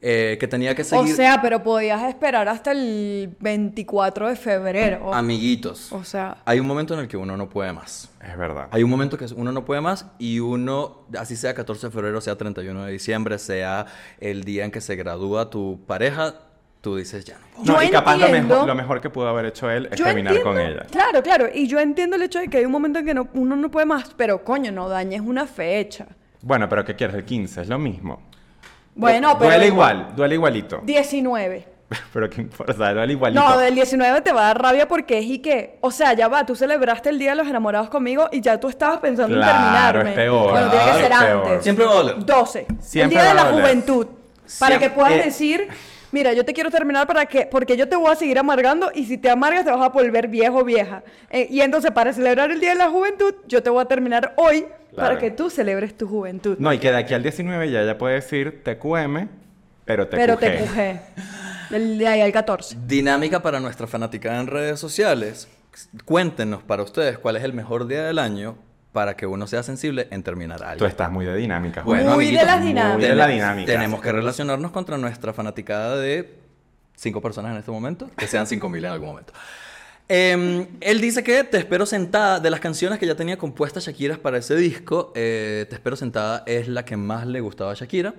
Speaker 1: Eh, que tenía que
Speaker 3: O
Speaker 1: seguir...
Speaker 3: sea, pero podías esperar hasta el 24 de febrero.
Speaker 1: Amiguitos,
Speaker 3: O sea,
Speaker 1: hay un momento en el que uno no puede más.
Speaker 2: Es verdad.
Speaker 1: Hay un momento que uno no puede más y uno, así sea 14 de febrero, sea 31 de diciembre, sea el día en que se gradúa tu pareja, tú dices ya no puedo.
Speaker 2: No,
Speaker 3: Yo
Speaker 2: y capaz lo mejor, lo mejor que pudo haber hecho él es terminar
Speaker 3: entiendo,
Speaker 2: con ella.
Speaker 3: Claro, claro. Y yo entiendo el hecho de que hay un momento en que no- uno no puede más. Pero coño, no dañes una fecha.
Speaker 2: Bueno, pero ¿qué quieres? El 15, es lo mismo.
Speaker 3: Bueno, pero.
Speaker 2: Duele igual, duele igualito.
Speaker 3: 19.
Speaker 2: Pero qué importa, o sea, era igualito.
Speaker 3: No, del 19 te va a dar rabia porque es y que, o sea, ya va, tú celebraste el Día de los Enamorados conmigo y ya tú estabas pensando
Speaker 2: Claro,
Speaker 3: en terminarme.
Speaker 2: es peor,
Speaker 3: Bueno, tiene que
Speaker 2: claro,
Speaker 3: ser
Speaker 2: es peor.
Speaker 3: antes.
Speaker 1: Siempre va a doler.
Speaker 3: 12.
Speaker 2: Siempre
Speaker 3: el Día de la
Speaker 2: doler.
Speaker 3: Juventud. Para que puedas
Speaker 2: eh.
Speaker 3: decir, mira, yo te quiero terminar para que, porque yo te voy a seguir amargando y si te amargas te vas a volver viejo o vieja. Eh, y entonces para celebrar el Día de la Juventud, yo te voy a terminar hoy para que tú celebres tu juventud.
Speaker 2: No, y que de aquí al 19 ya ella puede decir TQM, pero te
Speaker 3: Pero
Speaker 2: QG.
Speaker 3: te cujé. Del de ahí al 14.
Speaker 1: Dinámica para nuestra fanaticada en redes sociales. Cuéntenos para ustedes cuál es el mejor día del año para que uno sea sensible en terminar algo.
Speaker 2: Tú estás muy de dinámica.
Speaker 1: Bueno.
Speaker 3: Muy de las
Speaker 2: muy
Speaker 3: dinámicas.
Speaker 2: de la dinámica.
Speaker 1: Tenemos que relacionarnos contra nuestra fanaticada de cinco personas en este momento, que sean cinco mil en algún momento. Em, él dice que Te espero sentada, de las canciones que ya tenía compuestas Shakira para ese disco, eh, Te espero sentada es la que más le gustaba a Shakira,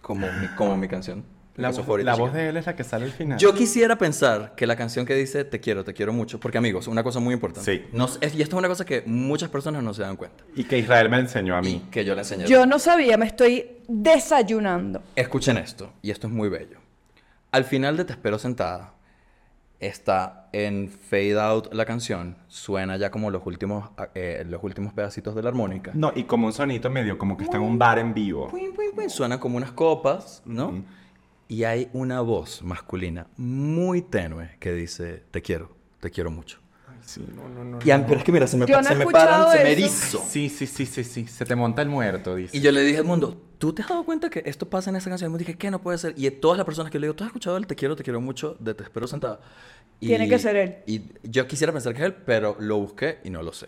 Speaker 1: como mi, como mi canción.
Speaker 2: La, voz-
Speaker 1: fue ahorita
Speaker 2: la voz de él es la que sale al final.
Speaker 1: Yo quisiera pensar que la canción que dice Te quiero, te quiero mucho, porque amigos, una cosa muy importante.
Speaker 2: Sí.
Speaker 1: No s- es- y esto es una cosa que muchas personas no se dan cuenta.
Speaker 2: Y que Israel me enseñó a
Speaker 1: Y
Speaker 2: mí.
Speaker 1: que yo le enseñé.
Speaker 3: Yo no sabía, me estoy desayunando.
Speaker 1: Escuchen esto, y esto es muy bello. Al final de Te espero sentada, está en fade out la canción, suena ya como los últimos, eh, los últimos pedacitos de la armónica.
Speaker 2: No, y como un sonito medio, como que está en un bar en vivo.
Speaker 1: Puin, puin, puin, Suenan como unas copas, ¿no? Y hay una voz masculina muy tenue que dice, te quiero, te quiero mucho.
Speaker 2: Sí, no, no, no.
Speaker 1: Y pero es que mira, se me,
Speaker 3: Yo no
Speaker 1: se me paran,
Speaker 3: escuchado
Speaker 1: se me
Speaker 3: eso.
Speaker 1: erizo.
Speaker 2: Sí, sí, sí, sí, sí. Se te monta el muerto, dice.
Speaker 1: Y yo le dije al mundo, ¿tú te has dado cuenta que esto pasa en esa canción? Y me dije, ¿qué? No puede ser. Y todas las personas que le digo, ¿tú has escuchado el Te quiero, te quiero mucho de Te espero sentada? Y-
Speaker 3: Tiene que ser él.
Speaker 1: Y yo quisiera pensar que es él, pero lo busqué y no lo sé.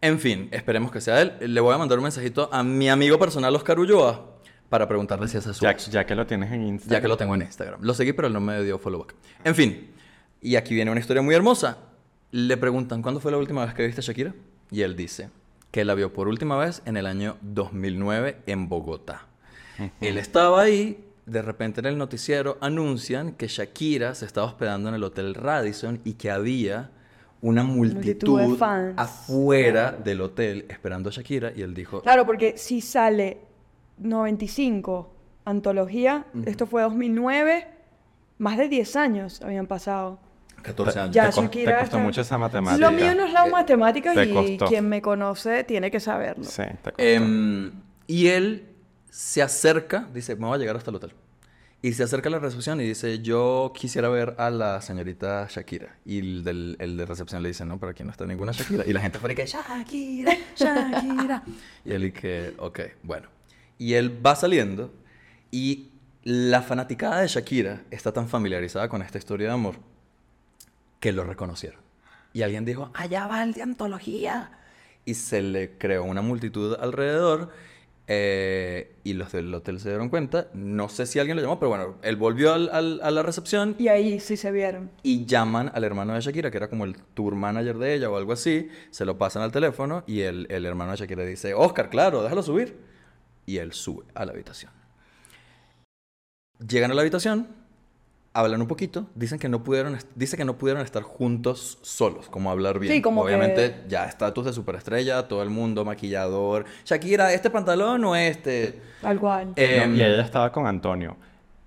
Speaker 1: En fin, esperemos que sea él. Le voy a mandar un mensajito a mi amigo personal Oscar Ulloa para preguntarle si es su
Speaker 2: ya, ya que lo tienes en Instagram.
Speaker 1: Ya que lo tengo en Instagram. Lo seguí, pero él no me dio follow back. En fin, y aquí viene una historia muy hermosa. Le preguntan, ¿cuándo fue la última vez que viste a Shakira? Y él dice que la vio por última vez en el año 2009 en Bogotá. Él estaba ahí, de repente en el noticiero anuncian que Shakira se estaba hospedando en el Hotel Radisson y que había una
Speaker 3: Multitud de
Speaker 1: multitud
Speaker 3: fans.
Speaker 1: afuera del hotel esperando a Shakira y él dijo,
Speaker 3: Claro, porque si sale 95, antología, esto fue 2009, más de 10 años habían pasado.
Speaker 1: 14 años.
Speaker 3: Ya,
Speaker 2: te,
Speaker 3: Shakira
Speaker 2: te costó
Speaker 3: está-
Speaker 2: mucho esa matemática.
Speaker 3: Lo mío no es la
Speaker 1: Eh,
Speaker 3: matemática
Speaker 2: te
Speaker 3: y
Speaker 2: costó.
Speaker 3: quien me conoce tiene que saberlo.
Speaker 2: Sí, te costó.
Speaker 1: Em, y él se acerca, dice, me voy a llegar hasta el hotel. Y se acerca a la recepción y dice, yo quisiera ver a la señorita Shakira. Y el, del, el de recepción le dice, no, pero aquí no está ninguna Shakira. Y la gente fue que, Shakira, Shakira. y él y que, ok, bueno. Y él va saliendo y la fanaticada de Shakira está tan familiarizada con esta historia de amor que lo reconocieron. Y alguien dijo, allá va el de antología. Y se le creó una multitud alrededor. eh, y los del hotel se dieron cuenta. No sé si alguien lo llamó, pero bueno, él volvió al- al- a la recepción
Speaker 3: Y ahí sí se vieron.
Speaker 1: y llaman al hermano de Shakira, que era como el tour manager de ella o algo así. Se lo pasan al teléfono y el, el hermano de Shakira dice, Oscar, claro, déjalo subir. Y él sube a la habitación. Llegan a la habitación, hablan un poquito, dicen que no pudieron, dice que no pudieron estar juntos solos, como hablar bien.
Speaker 3: Sí, como
Speaker 1: Obviamente
Speaker 3: que-
Speaker 1: ya estatus de superestrella, todo el mundo, maquillador. Shakira, ¿este pantalón o este?
Speaker 3: Tal cual.
Speaker 1: Eh,
Speaker 2: No, y ella estaba con Antonio.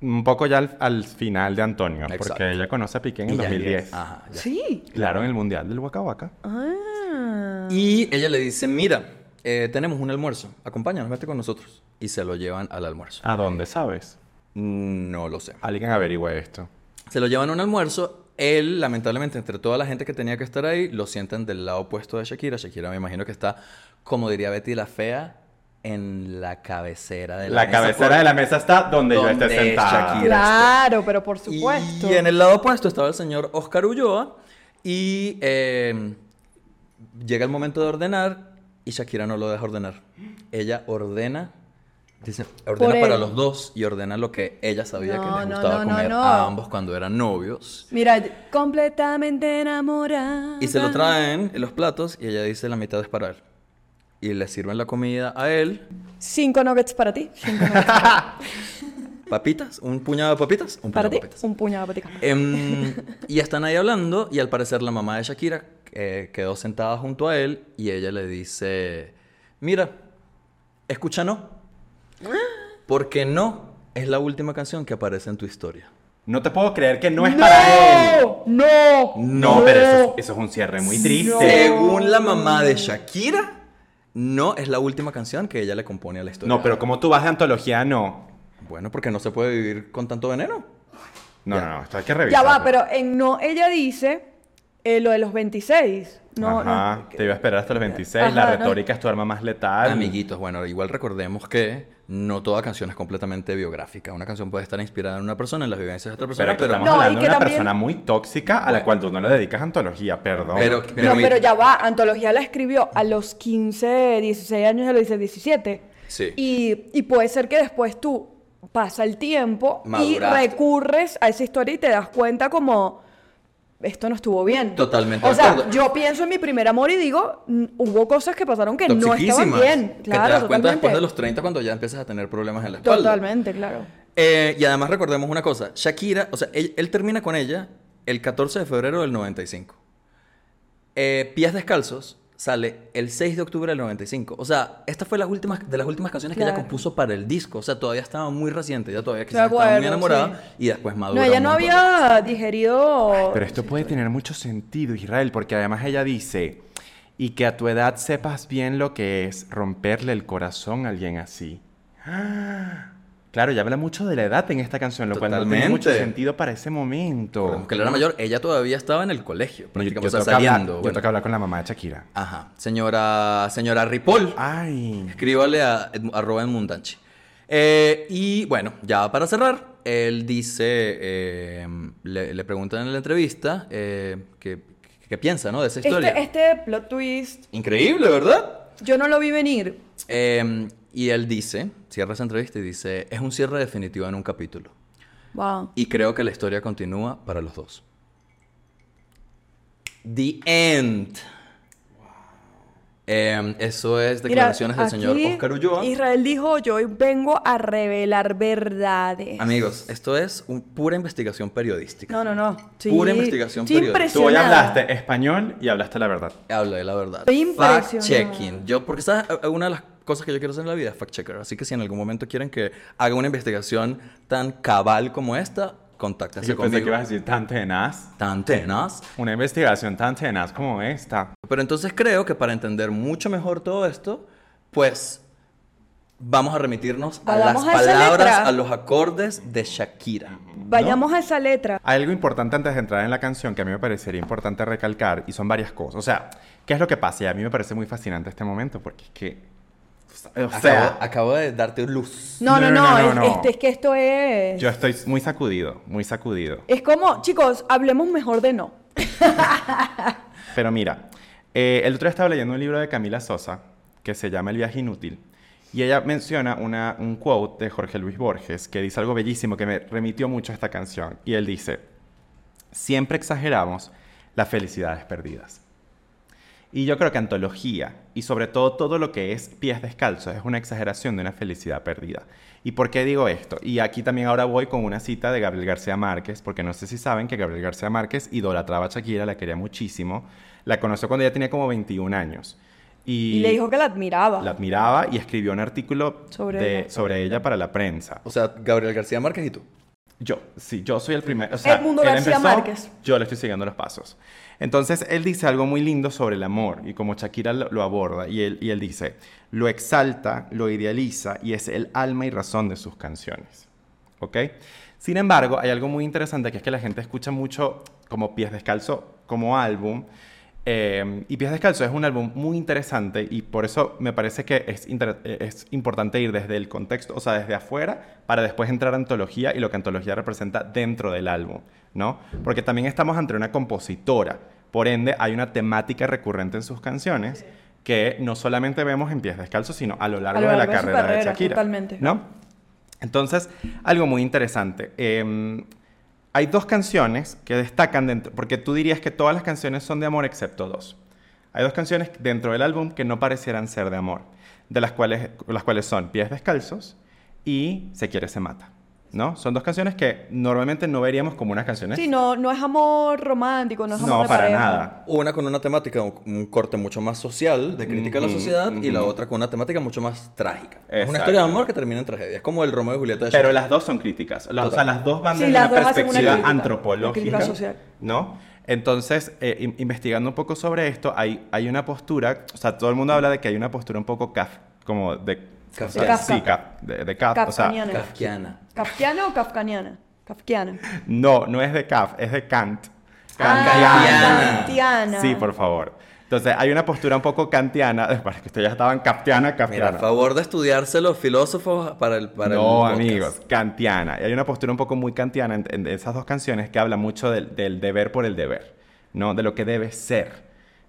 Speaker 2: Un poco ya al, al final de Antonio,
Speaker 1: Exacto.
Speaker 2: porque ella conoce a Piqué en el
Speaker 1: y ya-
Speaker 2: 2010.
Speaker 1: Ajá, ya.
Speaker 3: sí.
Speaker 2: Claro, en el Mundial del Waka Waka.
Speaker 3: Ah.
Speaker 1: Y ella le dice, mira, eh, tenemos un almuerzo, acompáñanos, vete con nosotros. Y se lo llevan al almuerzo.
Speaker 2: ¿A dónde sabes?
Speaker 1: No lo sé.
Speaker 2: Alguien averigüe esto.
Speaker 1: Se lo llevan a un almuerzo. Él, lamentablemente, entre toda la gente que tenía que estar ahí, lo sientan del lado opuesto de Shakira. Shakira me imagino que está, como diría Betty la Fea, en la cabecera de la,
Speaker 2: La
Speaker 1: mesa
Speaker 2: cabecera
Speaker 1: por-
Speaker 2: de la mesa está donde, yo esté sentada.
Speaker 1: Shakira.
Speaker 3: Claro, pero por supuesto.
Speaker 1: Y en el lado opuesto estaba el señor Oscar Ulloa. Y eh, llega el momento de ordenar y Shakira no lo deja ordenar. Ella ordena, dice, ordena para los dos y ordena lo que ella sabía
Speaker 3: No,
Speaker 1: que les gustaba
Speaker 3: no, no,
Speaker 1: comer a ambos cuando eran novios.
Speaker 3: Mira, completamente enamorada.
Speaker 1: Y se lo traen en los platos y ella dice la mitad es para él. Y le sirven la comida a él.
Speaker 3: Cinco nuggets para ti. Cinco nuggets para,
Speaker 1: Papitas, un puñado de papitas, un
Speaker 3: para
Speaker 1: puñado de
Speaker 3: ti.
Speaker 1: papitas.
Speaker 3: Un puñado para ti.
Speaker 1: Em, y están ahí hablando y al parecer la mamá de Shakira eh, quedó sentada junto a él y ella le dice, mira, escucha no, porque no es la última canción que aparece en tu historia.
Speaker 2: No te puedo creer que no es para él.
Speaker 3: ¡No!
Speaker 2: No, pero eso, es- eso es un cierre muy triste.
Speaker 1: Según la mamá de Shakira, no es la última canción que ella le compone a la historia.
Speaker 2: No, pero como tú vas de antología, no.
Speaker 1: Bueno, porque no se puede vivir con tanto veneno.
Speaker 2: No,
Speaker 1: Ya.
Speaker 2: no, no, esto hay que
Speaker 3: Ya
Speaker 2: revisar.
Speaker 3: va, pero en no, ella dice eh, lo de los 26. No,
Speaker 2: Ajá,
Speaker 3: no.
Speaker 2: te iba a esperar hasta los 26. la
Speaker 3: no.
Speaker 2: retórica es tu arma más letal.
Speaker 1: Amiguitos, bueno, igual recordemos que no toda canción es completamente biográfica. Una canción puede estar inspirada en una persona, en las vivencias de otra persona,
Speaker 2: Pero,
Speaker 1: pero,
Speaker 2: estamos hablando de una
Speaker 3: también-
Speaker 2: persona muy tóxica a la cual tú no le dedicas antología, perdón.
Speaker 1: Pero-
Speaker 3: no,
Speaker 1: mi-
Speaker 3: pero ya va. Antología la escribió a los 15, 16 años, ya lo dice 17.
Speaker 1: Sí.
Speaker 3: Y, y puede ser que después tú pasa el tiempo
Speaker 1: Maduraste.
Speaker 3: y recurres a esa historia y te das cuenta como esto no estuvo bien.
Speaker 1: Totalmente
Speaker 3: O sea, yo pienso en mi primer amor y digo, hubo cosas que pasaron que no estaban bien.
Speaker 1: que
Speaker 3: Claro,
Speaker 1: te das cuenta después de los 30 cuando ya empiezas a tener problemas en la espalda.
Speaker 3: Totalmente, claro.
Speaker 1: Eh, y además recordemos una cosa, Shakira, o sea, él, él termina con ella el 14 de febrero del 95. Eh, Pies Descalzos sale el 6 de octubre del 95. O sea, esta fue la última, de las últimas canciones que ella compuso para el disco. O sea, todavía estaba muy reciente, ya todavía quizás estaba muy
Speaker 3: acuerdo,
Speaker 1: enamorada
Speaker 3: sí.
Speaker 1: y después madura.
Speaker 3: No, ella no había digerido...
Speaker 2: Pero esto puede tener mucho sentido, Israel, porque además ella dice, y que a tu edad sepas bien lo que es romperle el corazón a alguien así. ¡Ah! Claro, ya habla mucho de la edad en esta canción, lo cual no tiene mucho sentido para ese momento.
Speaker 1: Recordemos que él era mayor, ella todavía estaba en el colegio,
Speaker 2: No, yo, yo
Speaker 1: prácticamente, o sea,
Speaker 2: que hablar,
Speaker 1: saliendo.
Speaker 2: yo que hablar con la mamá de Shakira.
Speaker 1: Ajá. Señora, señora Ripoll.
Speaker 2: Ay.
Speaker 1: Escríbale a arroba Edmundanchi. Eh, y bueno, ya para cerrar, él dice, eh, le, le preguntan en la entrevista eh, qué qué piensa, ¿no? De esa historia.
Speaker 3: Este, este plot twist,
Speaker 1: Increíble, ¿verdad?
Speaker 3: yo no lo vi venir.
Speaker 1: Eh, y él dice, cierra esa entrevista y dice, es un cierre definitivo en un capítulo.
Speaker 3: Wow.
Speaker 1: Y creo que la historia continúa para los dos. The End. Eh, eso es
Speaker 3: Mira,
Speaker 1: declaraciones del señor Oscar Ulloa.
Speaker 3: Israel dijo, yo hoy vengo a revelar verdades.
Speaker 1: Amigos, esto es un- pura investigación periodística.
Speaker 3: No, no, no. Sí,
Speaker 1: Pura investigación
Speaker 3: estoy
Speaker 1: periodística.
Speaker 2: Tú hoy hablaste español y hablaste la verdad.
Speaker 1: Habla de la verdad. Fact-checking. Yo, porque ¿sabes? Una de las cosas que yo quiero hacer en la vida es fact-checker. Así que si en algún momento quieren que haga una investigación tan cabal como esta, contáctense
Speaker 2: Yo pensé
Speaker 1: conmigo.
Speaker 2: que ibas a decir tan tenaz.
Speaker 1: Tan tenaz.
Speaker 2: Una investigación tan tenaz como esta.
Speaker 1: Pero entonces creo que para entender mucho mejor todo esto, pues vamos a remitirnos a las
Speaker 3: a
Speaker 1: palabras,
Speaker 3: letra.
Speaker 1: a los acordes de Shakira.
Speaker 3: Vayamos a esa letra.
Speaker 2: Hay algo importante antes de entrar en la canción que a mí me parecería importante recalcar y son varias cosas. O sea, ¿qué es lo que pasa? Y a mí me parece muy fascinante este momento porque es que... O
Speaker 1: Acabo,
Speaker 2: sea,
Speaker 1: acabo de darte luz.
Speaker 3: No, no,
Speaker 2: No,
Speaker 3: no,
Speaker 2: no, no,
Speaker 3: es,
Speaker 2: no.
Speaker 3: Este, es que esto es...
Speaker 2: yo estoy muy sacudido, muy sacudido.
Speaker 3: Es como, chicos, hablemos mejor de no.
Speaker 2: Pero mira, eh, el otro día estaba leyendo un libro de Camila Sosa que se llama El viaje inútil. Y ella menciona una, un quote de Jorge Luis Borges que dice algo bellísimo que me remitió mucho a esta canción. Y él dice, siempre exageramos las felicidades perdidas. Y yo creo que antología, y sobre todo todo lo que es pies descalzos, es una exageración de una felicidad perdida. ¿Y por qué digo esto? Y aquí también ahora voy con una cita de Gabriel García Márquez, porque no sé si saben que Gabriel García Márquez idolatraba a Shakira, la quería muchísimo. La conoció cuando ella tenía como 21 años. Y,
Speaker 3: Y le dijo que la admiraba.
Speaker 2: la admiraba y escribió un artículo
Speaker 3: Sobre
Speaker 2: de-
Speaker 3: ella.
Speaker 2: sobre ella para la prensa.
Speaker 1: O sea, Gabriel García Márquez y tú.
Speaker 2: Yo, sí, yo soy el primero. O sea,
Speaker 3: Edmundo
Speaker 2: él
Speaker 3: García
Speaker 2: empezó,
Speaker 3: Márquez.
Speaker 2: Yo le estoy siguiendo los pasos. Entonces, él dice algo muy lindo sobre el amor y como Shakira lo, aborda. Y él, y él dice, lo exalta, lo idealiza y es el alma y razón de sus canciones. ¿Ok? Sin embargo, hay algo muy interesante que es que la gente escucha mucho como Pies Descalzo como álbum. Eh, y Pies Descalzo es un álbum muy interesante y por eso me parece que es, eh, es importante ir desde el contexto, o sea, desde afuera, para después entrar a antología y lo que antología representa dentro del álbum, ¿no? Porque también estamos ante una compositora, por ende hay una temática recurrente en sus canciones que no solamente vemos en Pies Descalzo, sino a lo largo,
Speaker 3: lo
Speaker 2: de la
Speaker 3: largo de su
Speaker 2: carrera, de
Speaker 3: carrera,
Speaker 2: Shakira.
Speaker 3: totalmente.
Speaker 2: ¿No? Entonces, algo muy interesante. eh, hay dos canciones que destacan dentro, porque tú dirías que todas las canciones son de amor excepto dos. Hay dos canciones dentro del álbum que no parecieran ser de amor, de las cuales, las cuales son Pies Descalzos y Se quiere, se mata. ¿No? Son dos canciones que normalmente no veríamos como unas canciones.
Speaker 3: Sí, no, no es amor romántico, no es amor
Speaker 2: no,
Speaker 3: de
Speaker 2: para
Speaker 3: pareja.
Speaker 2: nada.
Speaker 1: Una con una temática, un, un corte mucho más social, de crítica a la sociedad, y la otra con una temática mucho más trágica. Es
Speaker 2: Exacto.
Speaker 1: una historia de amor que termina en tragedia. Es como el Romeo y Julieta de
Speaker 2: Pero
Speaker 1: Shakespeare.
Speaker 2: las dos son críticas. O sea,
Speaker 1: Total.
Speaker 2: las dos van
Speaker 3: Sí,
Speaker 2: desde
Speaker 3: las
Speaker 2: una
Speaker 3: dos hacen una
Speaker 2: perspectiva
Speaker 3: crítica,
Speaker 2: antropológica.
Speaker 3: crítica social.
Speaker 2: ¿No? Entonces, eh, in- investigando un poco sobre esto, hay, hay una postura, o sea, todo el mundo habla de que hay una postura un poco kaf, como de...
Speaker 1: Kafka.
Speaker 3: De Kafka.
Speaker 2: Sí, kaf, de, de kaf, o sea.
Speaker 1: Kafkiana.
Speaker 3: ¿Kafkiana o kafkaniana? Kafkiana.
Speaker 2: no, no es de kaf, es de Kant.
Speaker 3: Ah,
Speaker 1: Kantiana.
Speaker 2: Sí, por favor. Entonces, hay una postura un poco kantiana, para que ustedes ya estaban kaftiana,
Speaker 1: Mira,
Speaker 2: kafkiana.
Speaker 1: a favor de estudiarse los filósofos para el para
Speaker 2: no, amigos, kantiana. Y hay una postura un poco muy kantiana en, en esas dos canciones que habla mucho del, del deber por el deber, ¿no? De lo que debe ser,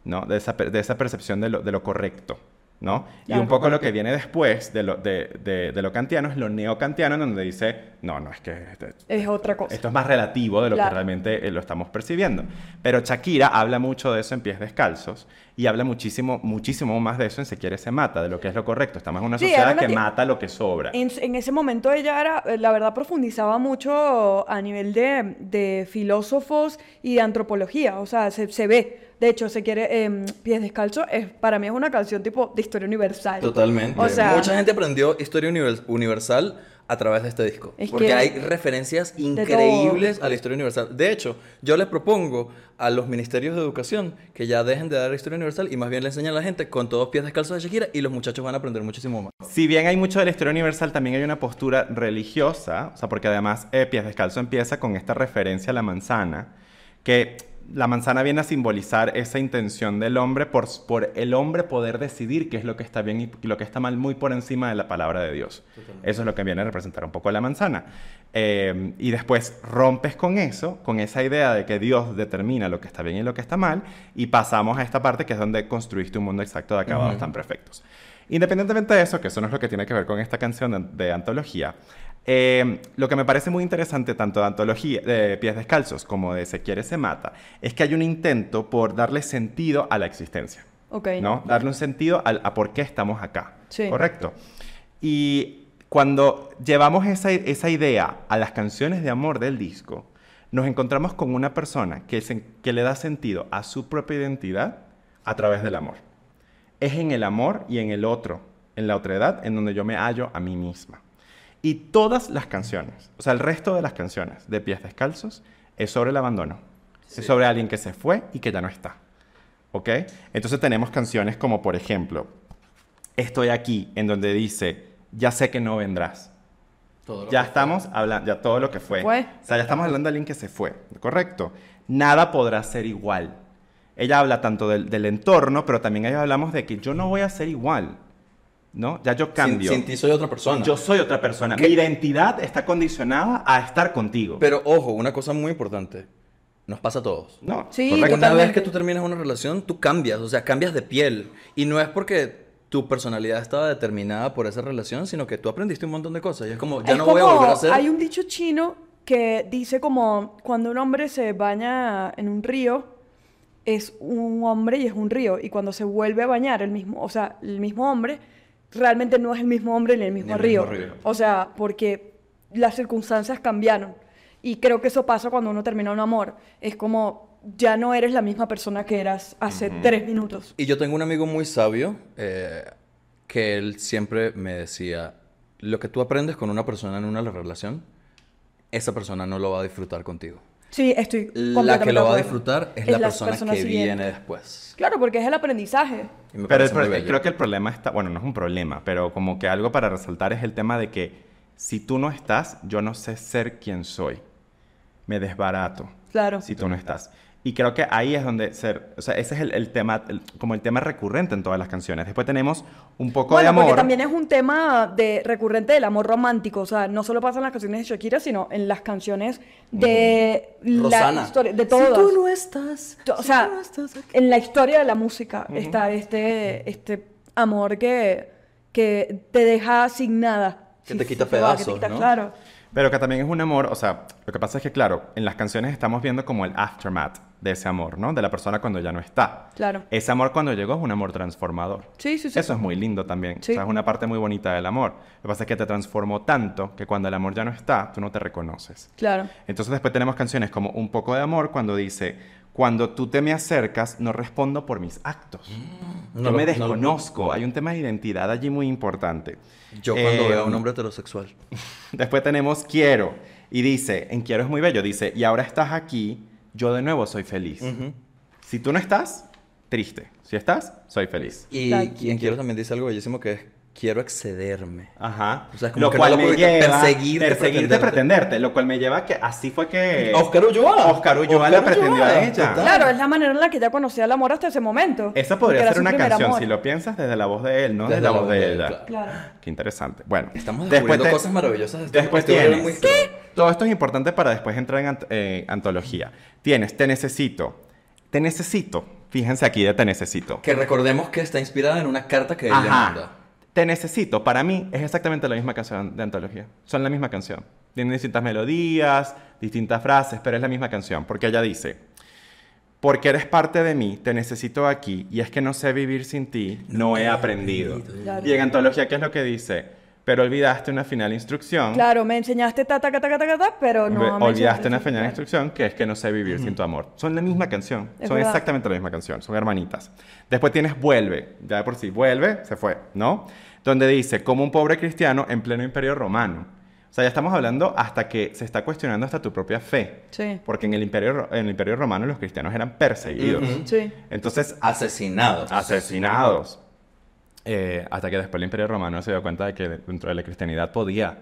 Speaker 2: ¿no? De esa, de esa percepción de lo, de lo correcto, ¿no? y un poco lo que viene después de lo, de, de- de lo kantiano es lo neocantiano, en donde dice, no, no, es que este-
Speaker 3: Es otra cosa.
Speaker 2: esto es más relativo de lo
Speaker 3: Claro.
Speaker 2: que realmente eh, lo estamos percibiendo. Pero Shakira habla mucho de eso en Pies Descalzos y habla muchísimo, muchísimo más de eso en Se Quiere Se Mata, de lo que es lo correcto. Estamos en una
Speaker 3: Sí,
Speaker 2: sociedad que mata lo que sobra.
Speaker 3: En, en ese momento ella era, eh, la verdad, profundizaba mucho a nivel de, de filósofos y de antropología. O sea, se, se ve. De hecho, se quiere. em, Pies Descalzos es, para mí es una canción tipo de historia universal.
Speaker 1: Totalmente.
Speaker 3: O sea,
Speaker 1: Mucha gente aprendió historia univers- universal a través de este disco.
Speaker 3: Es
Speaker 1: porque
Speaker 3: que-
Speaker 1: hay referencias increíbles a la historia universal. De hecho, yo les propongo a los ministerios de educación que ya dejen de dar historia universal y más bien le enseñen a la gente con todos pies descalzos de Shakira y los muchachos van a aprender muchísimo más.
Speaker 2: Si bien hay mucho de la historia universal, también hay una postura religiosa, o sea, porque además eh, Pies Descalzo empieza con esta referencia a la manzana, que la manzana viene a simbolizar esa intención del hombre por, por el hombre poder decidir qué es lo que está bien y lo que está mal muy por encima de la palabra de Dios. Eso es lo que viene a representar un poco la manzana. Eh, y después rompes con eso, con esa idea de que Dios determina lo que está bien y lo que está mal, y pasamos a esta parte que es donde construiste un mundo exacto de acabados tan perfectos. Independientemente de eso, que eso no es lo que tiene que ver con esta canción de, de antología, eh, lo que me parece muy interesante tanto de antología de Pies Descalzos como de Se Quiere Se Mata es que hay un intento por darle sentido a la existencia.
Speaker 3: Ok.
Speaker 2: ¿no? Darle un sentido al- a, por qué estamos acá.
Speaker 3: Sí.
Speaker 2: Correcto. Y cuando llevamos esa, esa idea a las canciones de amor del disco, nos encontramos con una persona que, se- que le da sentido a su propia identidad a través del amor. Es en el amor y en el otro, en la otredad, en donde yo me hallo a mí misma. Y todas las canciones, o sea, el resto de las canciones de Pies Descalzos es sobre el abandono. Es sobre alguien que se fue y que ya no está. ¿Ok? Entonces tenemos canciones como, por ejemplo, Estoy aquí, en donde dice, ya sé que no vendrás.
Speaker 1: Todo lo
Speaker 2: Ya
Speaker 1: que
Speaker 2: estamos hablando, ya todo lo que fue.
Speaker 3: Fue.
Speaker 2: O sea, ya estamos hablando de alguien que se fue, ¿correcto? Nada podrá ser igual. Ella habla tanto del, del entorno, pero también ahí hablamos de que yo no voy a ser igual, ¿no? Ya yo
Speaker 1: Sin,
Speaker 2: cambio.
Speaker 1: sin ti soy otra persona.
Speaker 2: Yo soy otra persona.
Speaker 1: ¿Qué?
Speaker 2: Mi identidad está condicionada a estar contigo.
Speaker 1: Pero ojo, una cosa muy importante. Nos pasa a todos.
Speaker 2: no,
Speaker 3: Sí,
Speaker 2: correcto.
Speaker 1: Una vez que tú terminas una relación, tú cambias, o sea, cambias de piel. Y no es porque tu personalidad estaba determinada por esa relación, sino que tú aprendiste un montón de cosas. Y es como, ya
Speaker 3: Es
Speaker 1: no voy a volver a ser.
Speaker 3: Hay un dicho chino que dice como cuando un hombre se baña en un río es un hombre y es un río y cuando se vuelve a bañar el mismo, o sea, el mismo hombre realmente no es el mismo hombre ni el mismo,
Speaker 1: el
Speaker 3: río.
Speaker 1: mismo río.
Speaker 3: O sea, porque las circunstancias cambiaron. Y creo que eso pasa cuando uno termina un amor. Es como ya no eres la misma persona que eras hace tres minutos.
Speaker 1: Y yo tengo un amigo muy sabio eh, que él siempre me decía, lo que tú aprendes con una persona en una relación, esa persona no lo va a disfrutar contigo.
Speaker 3: Sí, estoy
Speaker 1: La que lo va a disfrutar es, la
Speaker 3: la
Speaker 1: persona, que
Speaker 3: siguiente.
Speaker 1: viene después.
Speaker 3: Claro, porque es el aprendizaje.
Speaker 2: Pero creo que el problema está, bueno, no es un problema, pero como que algo para resaltar es el tema de que si tú no estás, yo no sé ser quien soy. Me desbarato
Speaker 3: Claro.
Speaker 2: si tú no estás. Y creo que ahí es donde ser, o sea, ese es el, el tema, el- como el tema recurrente en todas las canciones. Después tenemos un poco de
Speaker 3: Bueno,
Speaker 2: amor.
Speaker 3: porque también es un tema de recurrente del amor romántico, o sea, no solo pasa en las canciones de Shakira, sino en las canciones de la
Speaker 1: Rosana.
Speaker 3: historia, de todas.
Speaker 1: estás.
Speaker 3: To- o sea, en la historia de la música está este, este amor que, que te deja sin nada.
Speaker 1: Que
Speaker 3: Si
Speaker 1: te quita
Speaker 3: se va, que
Speaker 1: pedazos,
Speaker 3: quita-
Speaker 1: ¿no?
Speaker 3: Claro.
Speaker 2: Pero que también es un amor, o sea, lo que pasa es que, claro, en las canciones estamos viendo como el aftermath de ese amor, ¿no? De la persona cuando ya no está.
Speaker 3: Claro.
Speaker 2: Ese amor cuando llegó es un amor transformador.
Speaker 3: Sí, sí, sí.
Speaker 2: Eso es muy lindo también.
Speaker 3: Sí.
Speaker 2: O sea, es una parte muy bonita del amor. Lo que pasa es que te transformó tanto que cuando el amor ya no está, tú no te reconoces.
Speaker 3: Claro.
Speaker 2: Entonces después tenemos canciones como Un poco de amor cuando dice, cuando tú te me acercas, no respondo por mis actos.
Speaker 1: Mm. No
Speaker 2: Yo
Speaker 1: lo-
Speaker 2: me
Speaker 1: no lo-
Speaker 2: desconozco. Hay un tema de identidad allí muy importante.
Speaker 1: Yo cuando
Speaker 2: Eh,
Speaker 1: veo a un hombre heterosexual.
Speaker 2: Después tenemos Quiero. Y dice, en Quiero es muy bello, dice, y ahora estás aquí, yo de nuevo soy feliz. Si tú no estás, triste. Si estás, soy feliz.
Speaker 1: Y quien quiero también dice algo bellísimo que es quiero excederme.
Speaker 2: Ajá.
Speaker 1: O sea, es como
Speaker 2: lo
Speaker 1: que
Speaker 2: cual
Speaker 1: no lo
Speaker 2: me lleva
Speaker 1: perseguirte,
Speaker 2: perseguirte,
Speaker 1: pretenderte.
Speaker 2: pretenderte. Lo cual me lleva a que así fue que
Speaker 1: Oscar Ulloa.
Speaker 2: Oscar Ulloa la pretendió
Speaker 1: Ulloa,
Speaker 2: a ella.
Speaker 1: total.
Speaker 3: Claro, es la manera en la que ella conocía el amor hasta ese momento.
Speaker 2: Esa podría ser una canción,
Speaker 3: amor.
Speaker 2: si lo piensas, desde la voz de él, no
Speaker 1: Desde
Speaker 2: desde, la voz de ella.
Speaker 1: claro.
Speaker 3: Claro.
Speaker 2: Qué interesante. Bueno,
Speaker 1: Estamos
Speaker 2: después
Speaker 1: descubriendo
Speaker 2: te-
Speaker 1: cosas maravillosas. de
Speaker 2: Después tienes.
Speaker 1: muy-
Speaker 2: Todo esto es importante para después entrar en ant- eh, antología. Tienes Te necesito. Te necesito. Fíjense aquí de Te necesito.
Speaker 1: Que recordemos que está inspirada en una carta que él le
Speaker 2: Ajá.
Speaker 1: manda.
Speaker 2: Te necesito, para mí es exactamente la misma canción de antología. Son la misma canción. Tienen distintas melodías, distintas frases, pero es la misma canción. Porque ella dice, porque eres parte de mí, te necesito aquí, y es que no sé vivir sin ti, no he aprendido.
Speaker 3: Claro.
Speaker 2: Y en antología, ¿qué es lo que dice? Pero olvidaste una final instrucción.
Speaker 3: Claro, me enseñaste ta, ta, ta, ta, ta, ta, ta, pero no
Speaker 2: Ve-
Speaker 3: me
Speaker 2: olvidaste una final instrucción que es que no sé vivir sin tu amor. Son la misma canción,
Speaker 3: Es
Speaker 2: son
Speaker 3: verdad.
Speaker 2: exactamente la misma canción, son hermanitas. Después tienes Vuelve, ya de por sí, Vuelve, se fue, ¿no? Donde dice, como un pobre cristiano en pleno imperio romano. O sea, ya estamos hablando hasta que se está cuestionando hasta tu propia fe.
Speaker 3: Sí.
Speaker 2: Porque en el imperio, en el imperio romano los cristianos eran perseguidos.
Speaker 3: Sí.
Speaker 2: Entonces,
Speaker 1: Asesinados.
Speaker 2: asesinados. Eh, hasta que después el Imperio Romano se dio cuenta de que dentro de la cristianidad podía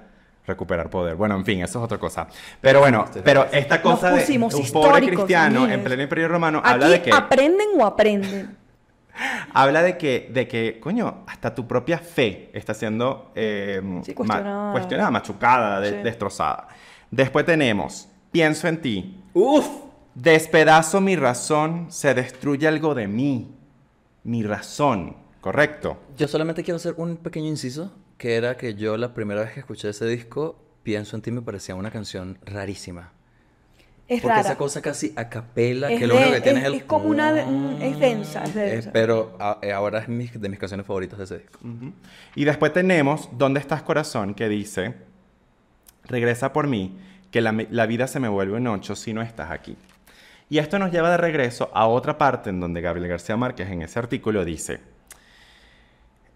Speaker 2: recuperar poder. Bueno, en fin, eso es otra cosa. Pero bueno, pero esta cosa de
Speaker 3: pusimos
Speaker 2: un pobre cristiano en pleno Imperio Romano
Speaker 3: Aquí
Speaker 2: habla de que
Speaker 3: aprenden o aprenden.
Speaker 2: habla de que de que coño hasta tu propia fe está siendo eh,
Speaker 3: Sí,
Speaker 2: ma-
Speaker 3: cuestionada.
Speaker 2: cuestionada, machucada, de-
Speaker 3: Sí.
Speaker 2: destrozada. Después tenemos pienso en ti.
Speaker 1: Uf.
Speaker 2: Despedazo mi razón, se destruye algo de mí. Mi razón, correcto.
Speaker 1: Yo solamente quiero hacer un pequeño inciso, que era que yo la primera vez que escuché ese disco, Pienso en ti me parecía una canción rarísima.
Speaker 3: Es
Speaker 1: Porque
Speaker 3: rara.
Speaker 1: esa cosa casi a capela,
Speaker 3: es,
Speaker 1: que lo único que tiene
Speaker 3: es,
Speaker 1: es el...
Speaker 3: es como una... de- es densa, es
Speaker 1: Eh,
Speaker 3: densa.
Speaker 1: pero a- eh, ahora es de mis canciones favoritas de ese disco.
Speaker 2: Y después tenemos ¿Dónde estás corazón? que dice, regresa por mí, que la, la vida se me vuelve un ocho si no estás aquí. Y esto nos lleva de regreso a otra parte en donde Gabriel García Márquez en ese artículo dice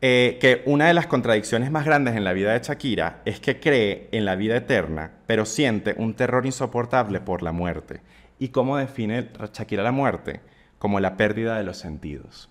Speaker 2: eh, que una de las contradicciones más grandes en la vida de Shakira es que cree en la vida eterna, pero siente un terror insoportable por la muerte. ¿Y cómo define Shakira la muerte? Como la pérdida de los sentidos.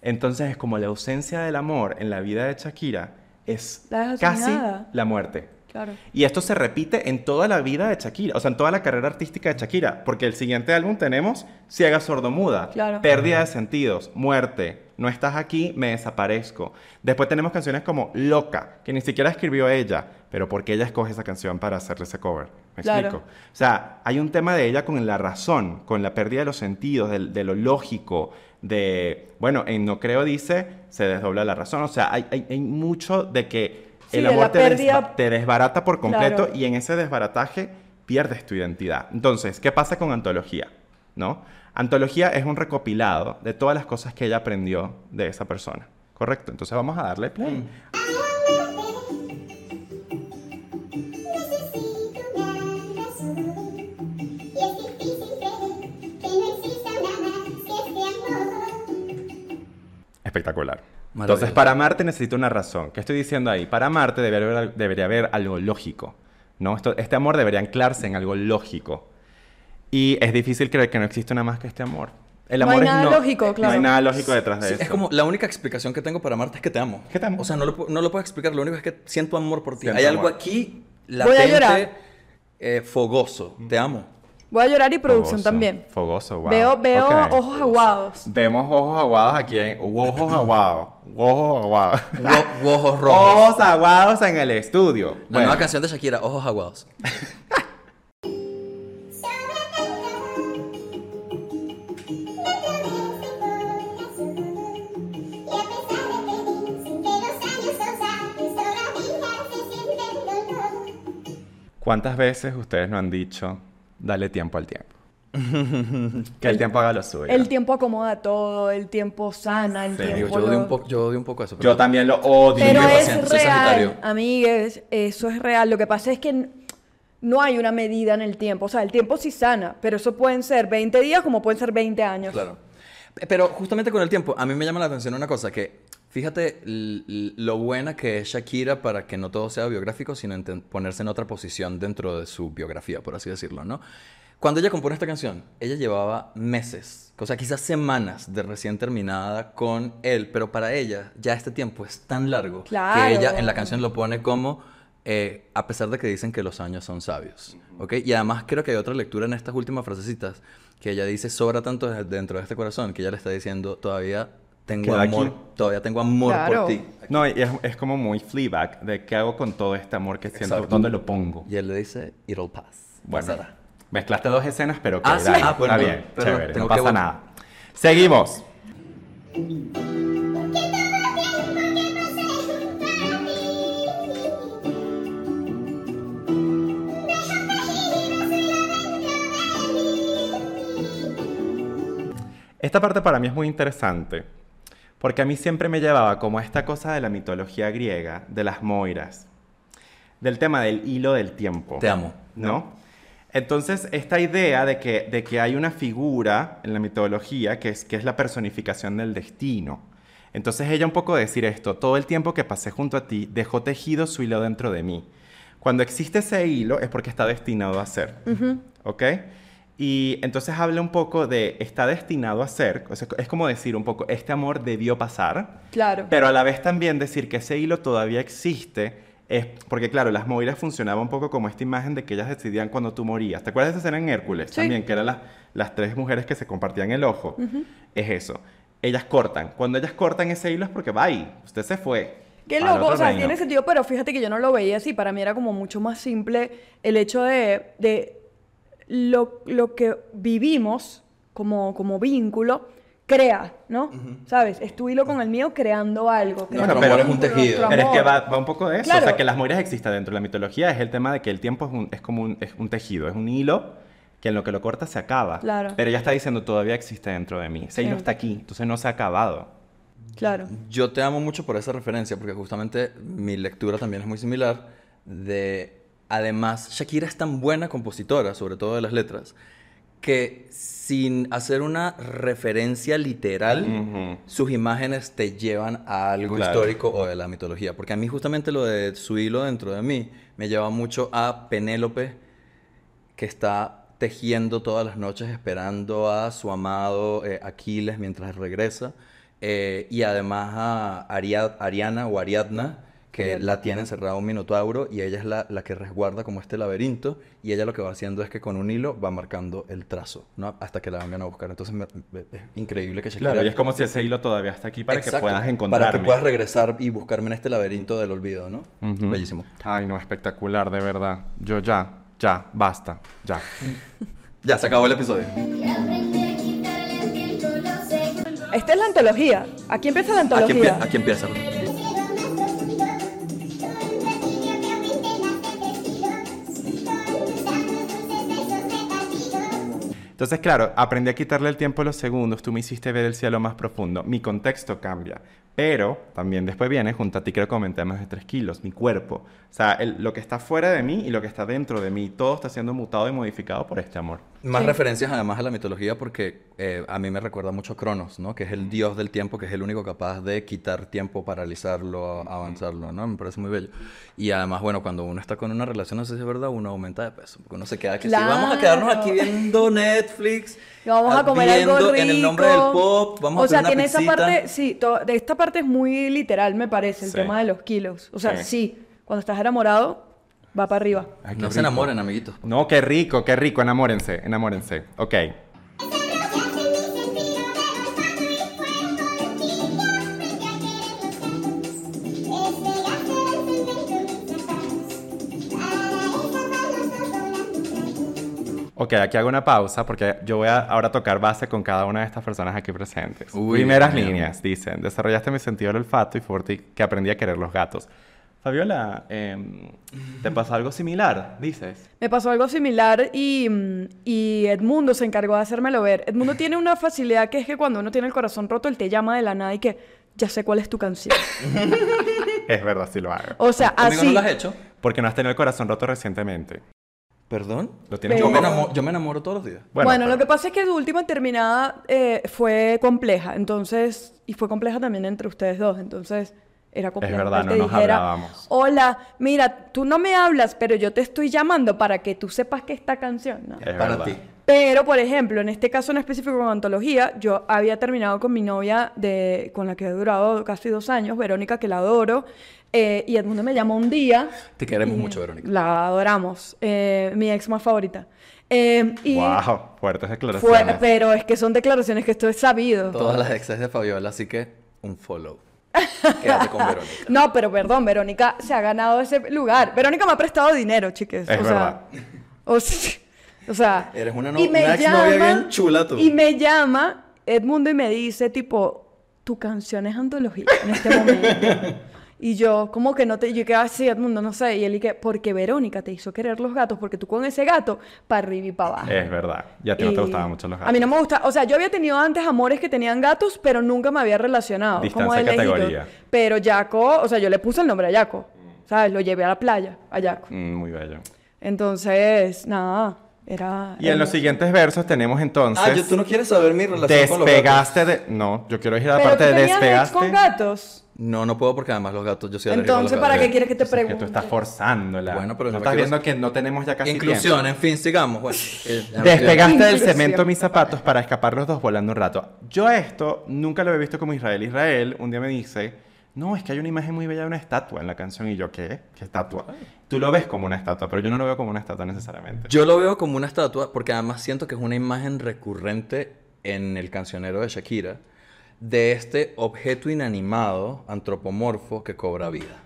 Speaker 2: Entonces es como la ausencia del amor en la vida de Shakira es
Speaker 3: La
Speaker 2: casi la muerte.
Speaker 3: Claro.
Speaker 2: Y esto se repite en toda la vida de Shakira, o sea, en toda la carrera artística de Shakira, porque el siguiente álbum tenemos Ciega Sordomuda,
Speaker 3: Claro.
Speaker 2: Pérdida de Sentidos, Muerte, No estás aquí, me desaparezco. Después tenemos canciones como Loca, que ni siquiera escribió ella, pero porque ella escoge esa canción para hacerle ese cover. ¿Me
Speaker 3: Claro.
Speaker 2: explico? O sea, hay un tema de ella con la razón, con la pérdida de los sentidos, del- de, lo lógico, de, bueno, en No Creo dice, se desdobla la razón. O sea, hay, hay- hay mucho de que
Speaker 3: Sí,
Speaker 2: el
Speaker 3: de
Speaker 2: amor
Speaker 3: la
Speaker 2: te,
Speaker 3: pérdida-
Speaker 2: te desbarata por completo
Speaker 3: Claro.
Speaker 2: y en ese desbarataje pierdes tu identidad. Entonces, ¿qué pasa con antología? ¿No? Antología es un recopilado de todas las cosas que ella aprendió de esa persona. ¿Correcto? Entonces vamos a darle play.
Speaker 6: Amor.
Speaker 2: Espectacular. Entonces, para amarte necesito una razón. ¿Qué estoy diciendo ahí? Para amarte debería haber, debería haber algo lógico. ¿no? Esto- este amor debería anclarse en algo lógico. Y es difícil creer que no existe una más que este amor. El
Speaker 3: No
Speaker 2: amor
Speaker 3: hay
Speaker 2: es
Speaker 3: nada lógico,
Speaker 2: No
Speaker 3: claro.
Speaker 2: hay nada lógico detrás de
Speaker 1: Sí,
Speaker 2: eso.
Speaker 1: es como la única explicación que tengo para amarte es que te amo.
Speaker 2: Que te amo.
Speaker 1: O sea, no lo, no lo puedo explicar. Lo único es que siento amor por ti.
Speaker 2: Siento
Speaker 1: Hay algo
Speaker 2: amor.
Speaker 1: aquí
Speaker 3: Voy a llorar.
Speaker 1: latente, eh, fogoso. Te amo.
Speaker 3: Voy a llorar y producción
Speaker 2: Fogoso,
Speaker 3: también.
Speaker 2: Fogoso, wow.
Speaker 3: Veo, veo
Speaker 2: Ok.
Speaker 3: ojos aguados.
Speaker 2: Vemos ojos aguados aquí. en- Ojos aguados. Ojos aguados.
Speaker 1: Ojos rojos.
Speaker 2: Ojos aguados en el estudio.
Speaker 1: La
Speaker 2: Bueno,
Speaker 1: nueva canción de Shakira, Ojos Aguados.
Speaker 2: ¿Cuántas veces ustedes no han dicho, dale tiempo al tiempo? Que el tiempo haga lo suyo.
Speaker 3: El tiempo acomoda todo, el tiempo sana, el
Speaker 2: Sí.
Speaker 3: tiempo...
Speaker 1: Digo, yo, odio
Speaker 3: lo-
Speaker 1: un poco, yo odio un poco eso.
Speaker 2: Yo también lo odio.
Speaker 3: Pero es
Speaker 1: paciente,
Speaker 3: real, amigues, eso es real. Lo que pasa es que no hay una medida en el tiempo. O sea, el tiempo sí sana, pero eso pueden ser 20 días como pueden ser 20 años.
Speaker 1: Claro. Pero justamente con el tiempo, a mí me llama la atención una cosa, que fíjate lo buena que es Shakira para que no todo sea biográfico, sino ponerse en otra posición dentro de su biografía, por así decirlo, ¿no? Cuando ella compone esta canción, ella llevaba meses, o sea, quizás semanas de recién terminada con él, pero para ella ya este tiempo es tan largo
Speaker 3: Claro.
Speaker 1: que ella en la canción lo pone como, eh, a pesar de que dicen que los años son sabios, ¿ok? Y además creo que hay otra lectura en estas últimas frasecitas que ella dice, sobra tanto de- dentro de este corazón, que ella le está diciendo, todavía tengo
Speaker 2: Queda
Speaker 1: amor,
Speaker 2: aquí.
Speaker 1: todavía tengo amor
Speaker 3: Claro.
Speaker 1: por ti.
Speaker 2: No, y es, es como muy Fleabag, de qué hago con todo este amor que siento,
Speaker 1: Exacto.
Speaker 2: ¿dónde lo pongo?
Speaker 1: Y él le dice, it'll pass.
Speaker 2: Bueno,
Speaker 1: Pasará.
Speaker 2: mezclaste dos escenas, pero ok,
Speaker 1: Ah, sí. Ah, bueno,
Speaker 2: está bien, chévere, no
Speaker 1: que
Speaker 2: pasa nada. Seguimos. Esta parte para mí es muy interesante, porque a mí siempre me llevaba como a esta cosa de la mitología griega, de las moiras, del tema del hilo del tiempo.
Speaker 1: Te amo.
Speaker 2: ¿No? Entonces, esta idea de que, de que hay una figura en la mitología que es, que es la personificación del destino. Entonces ella un poco decir esto, todo el tiempo que pasé junto a ti dejó tejido su hilo dentro de mí. Cuando existe ese hilo es porque está destinado a ser. ¿Ok? Y entonces habla un poco de está destinado a ser, o sea, es como decir un poco, este amor debió pasar,
Speaker 3: Claro.
Speaker 2: pero a la vez también decir que ese hilo todavía existe, es porque claro, las moiras funcionaban un poco como esta imagen de que ellas decidían cuando tú morías. ¿Te acuerdas de esa escena en Hércules?
Speaker 3: Sí.
Speaker 2: También, que eran las, las tres mujeres que se compartían el ojo. Es eso. Ellas cortan. Cuando ellas cortan ese hilo es porque, bye, usted se fue.
Speaker 3: Qué loco, o sea,
Speaker 2: reino".
Speaker 3: tiene sentido, pero fíjate que yo no lo veía así. Para mí era como mucho más simple el hecho de, de lo, lo que vivimos como, como vínculo crea, ¿no? ¿Sabes? Es tu hilo con el mío creando algo. creando
Speaker 2: pero-
Speaker 3: un
Speaker 2: es
Speaker 1: un tejido.
Speaker 2: Pero es que va, va un poco de eso.
Speaker 3: Claro.
Speaker 2: O sea, que las moiras existen dentro de la mitología. Es el tema de que el tiempo es, un- es como un, es un tejido, es un hilo que en lo que lo corta se acaba.
Speaker 3: Claro.
Speaker 2: Pero ella está diciendo todavía existe dentro de mí. Ese hilo está aquí, entonces no se ha acabado.
Speaker 3: Claro.
Speaker 1: Yo te amo mucho por esa referencia, porque justamente mi lectura también es muy similar. De, además, Shakira es tan buena compositora, sobre todo de las letras, que sin hacer una referencia literal, sus imágenes te llevan a algo
Speaker 2: Claro.
Speaker 1: histórico o de la mitología. Porque a mí justamente lo de su hilo dentro de mí me lleva mucho a Penélope, que está tejiendo todas las noches esperando a su amado eh, Aquiles mientras regresa. eh, y además a Aria- Ariana o Ariadna, que la tiene encerrada un minotauro y ella es la, la que resguarda como este laberinto y ella lo que va haciendo es que con un hilo va marcando el trazo, ¿no? Hasta que la vengan a buscar. Entonces me- me- es increíble que Shakira...
Speaker 2: Claro, y es como si ese hilo todavía está aquí para que puedas encontrarme.
Speaker 1: Para que puedas regresar y buscarme en este laberinto del olvido, ¿no? Bellísimo.
Speaker 2: Ay, no, espectacular, de verdad. Yo ya, ya, basta, ya.
Speaker 1: Ya, se acabó el episodio.
Speaker 3: Esta es la antología. Aquí empieza la
Speaker 1: Aquí,
Speaker 3: antología.
Speaker 1: empie- aquí empieza.
Speaker 2: Entonces, claro, aprendí a quitarle el tiempo a los segundos, tú me hiciste ver el cielo más profundo, mi contexto cambia, pero también después viene, junto a ti creo que aumenté más de 3 kilos, mi cuerpo, o sea, el- lo que está fuera de mí y lo que está dentro de mí, todo está siendo mutado y modificado por este amor.
Speaker 1: Más
Speaker 3: Sí.
Speaker 1: referencias además a la mitología porque eh, a mí me recuerda mucho a Cronos, ¿no? Que es el dios del tiempo, que es el único capaz de quitar tiempo, paralizarlo, avanzarlo, ¿no? Me parece muy bello. Y además, bueno, cuando uno está con una relación, no sé si es verdad, uno aumenta de peso. Porque uno se queda que si vamos a quedarnos aquí
Speaker 3: Claro.
Speaker 1: viendo Netflix.
Speaker 3: Y vamos a
Speaker 1: ah,
Speaker 3: comer algo rico.
Speaker 1: En el nombre del pop, vamos
Speaker 3: o
Speaker 1: a
Speaker 3: sea,
Speaker 1: una
Speaker 3: tiene esa parte, sí, de esta parte es muy literal, me parece, el
Speaker 2: Sí.
Speaker 3: tema de los kilos. O sea,
Speaker 2: Sí.
Speaker 3: sí, cuando estás enamorado, va para arriba.
Speaker 2: Ay,
Speaker 1: No se
Speaker 2: rico.
Speaker 1: enamoren, amiguitos.
Speaker 2: No, qué rico, qué rico, enamórense, enamórense. Ok. Ok, aquí hago una pausa porque yo voy a ahora tocar base con cada una de estas personas aquí presentes.
Speaker 1: Uy,
Speaker 2: Primeras
Speaker 1: bien.
Speaker 2: líneas, dicen, desarrollaste mi sentido del olfato y fue por ti que aprendí a querer los gatos. Fabiola, em, ¿te pasó algo similar? Dices.
Speaker 3: Me pasó algo similar y, y Edmundo se encargó de hacérmelo ver. Edmundo tiene una facilidad que es que cuando uno tiene el corazón roto, él te llama de la nada y que ya sé cuál es tu canción.
Speaker 2: Es verdad, sí lo hago.
Speaker 3: O sea,
Speaker 1: ¿Conmigo
Speaker 3: así.
Speaker 1: no lo has hecho?
Speaker 2: Porque no has tenido el corazón roto recientemente.
Speaker 1: ¿Perdón?
Speaker 2: Lo tienes
Speaker 3: Pero-
Speaker 1: Yo me, enamo- yo me enamoro todos los días.
Speaker 3: Bueno,
Speaker 2: pero-
Speaker 3: lo que pasa es que su última terminada eh, fue compleja, entonces, y fue compleja también entre ustedes dos, entonces era complejo.
Speaker 2: verdad,
Speaker 3: que
Speaker 2: no nos
Speaker 3: dijera,
Speaker 2: hablábamos.
Speaker 3: Hola, mira, tú no me hablas, pero yo te estoy llamando para que tú sepas que esta canción, ¿no?
Speaker 2: Es
Speaker 1: Para
Speaker 2: verdad.
Speaker 1: ti.
Speaker 3: Pero, por ejemplo, en este caso en específico con antología, yo había terminado con mi novia de, con la que he durado casi dos años, Verónica, que la adoro, eh, y Edmundo me llamó un día.
Speaker 1: Te queremos mucho, Verónica.
Speaker 3: La adoramos, eh, mi ex más favorita. Eh, y
Speaker 2: Wow, fuertes
Speaker 3: fue,
Speaker 2: declaraciones.
Speaker 3: pero es que son declaraciones que esto es sabido.
Speaker 1: Todas las exes de Fabiola, así que un follow. Quédate con Verónica.
Speaker 3: No, pero perdón, Verónica se ha ganado ese lugar. Verónica me ha prestado dinero, chiques.
Speaker 2: Es
Speaker 3: o
Speaker 2: verdad.
Speaker 3: Sea, o, sea, o sea,
Speaker 1: Eres una, no-
Speaker 3: y me
Speaker 1: una exnovia
Speaker 3: llama-
Speaker 1: bien chula tú.
Speaker 3: Y me llama Edmundo y me dice, tipo, tu canción es antología en este momento. y yo, como que no te. Yo quedaba así, Edmundo, no sé. Y él y que, porque Verónica te hizo querer los gatos, porque tú con ese gato, para arriba y para abajo.
Speaker 2: Es verdad. Y a ti no te gustaban mucho los gatos.
Speaker 3: A mí no me gusta, o sea, yo había tenido antes amores que tenían gatos, pero nunca me había relacionado.
Speaker 2: Distancia
Speaker 3: como de
Speaker 2: categoría.
Speaker 3: Pero Jaco, o sea, yo le puse el nombre a Jaco, ¿sabes? Lo llevé a la playa, a Jaco.
Speaker 2: Mm, muy bello.
Speaker 3: Entonces, nada, era...
Speaker 2: Y en los siguientes versos tenemos entonces...
Speaker 1: Ah, yo- tú no quieres saber mi relación con los gatos.
Speaker 2: Despegaste de... No, yo quiero ir a la
Speaker 3: Pero
Speaker 2: parte
Speaker 3: tú
Speaker 2: de despegaste.
Speaker 3: con gatos.
Speaker 1: No, no puedo porque además los gatos, yo soy alérgico a los
Speaker 3: Entonces, ¿para
Speaker 1: gatos.
Speaker 3: qué quieres que te
Speaker 2: Es que tú
Speaker 3: pregunte?
Speaker 2: estás forzándola.
Speaker 1: Bueno, pero
Speaker 2: no estás
Speaker 1: quiero-
Speaker 2: viendo que no tenemos ya casi
Speaker 1: Inclusión,
Speaker 2: tiempo.
Speaker 1: en fin, sigamos. Bueno, eh, ya me-
Speaker 2: Despegaste del
Speaker 3: Inclusión.
Speaker 2: cemento mis zapatos para escapar los dos volando un rato. Yo esto nunca lo había visto como Israel. Israel un día me dice, no, es que hay una imagen muy bella de una estatua en la canción. Y yo, ¿qué? ¿Qué estatua? Tú lo ves como una estatua, pero yo no lo veo como una estatua necesariamente.
Speaker 1: Yo lo veo como una estatua porque además siento que es una imagen recurrente en el cancionero de Shakira de este objeto inanimado, antropomorfo, que cobra vida.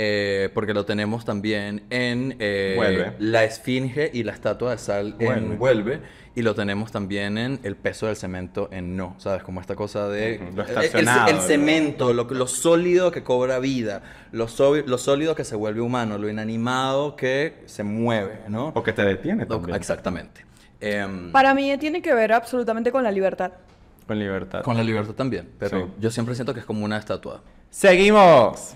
Speaker 1: Eh, porque lo tenemos también en eh, la esfinge y la estatua de sal
Speaker 2: Vuelve.
Speaker 1: en Vuelve. Y lo tenemos también en el peso del cemento en No. ¿Sabes? Como esta cosa de...
Speaker 2: Lo
Speaker 1: el- el,
Speaker 2: estacionado,
Speaker 1: el cemento, lo, lo sólido que cobra vida, lo, so- lo sólido que se vuelve humano, lo inanimado que se mueve, ¿no?
Speaker 2: O que te detiene también.
Speaker 1: Exactamente. Em,
Speaker 3: Para mí tiene que ver absolutamente con la libertad.
Speaker 2: Con libertad.
Speaker 1: con la libertad también, pero
Speaker 2: Sí.
Speaker 1: yo siempre siento que es como una estatua.
Speaker 2: Seguimos.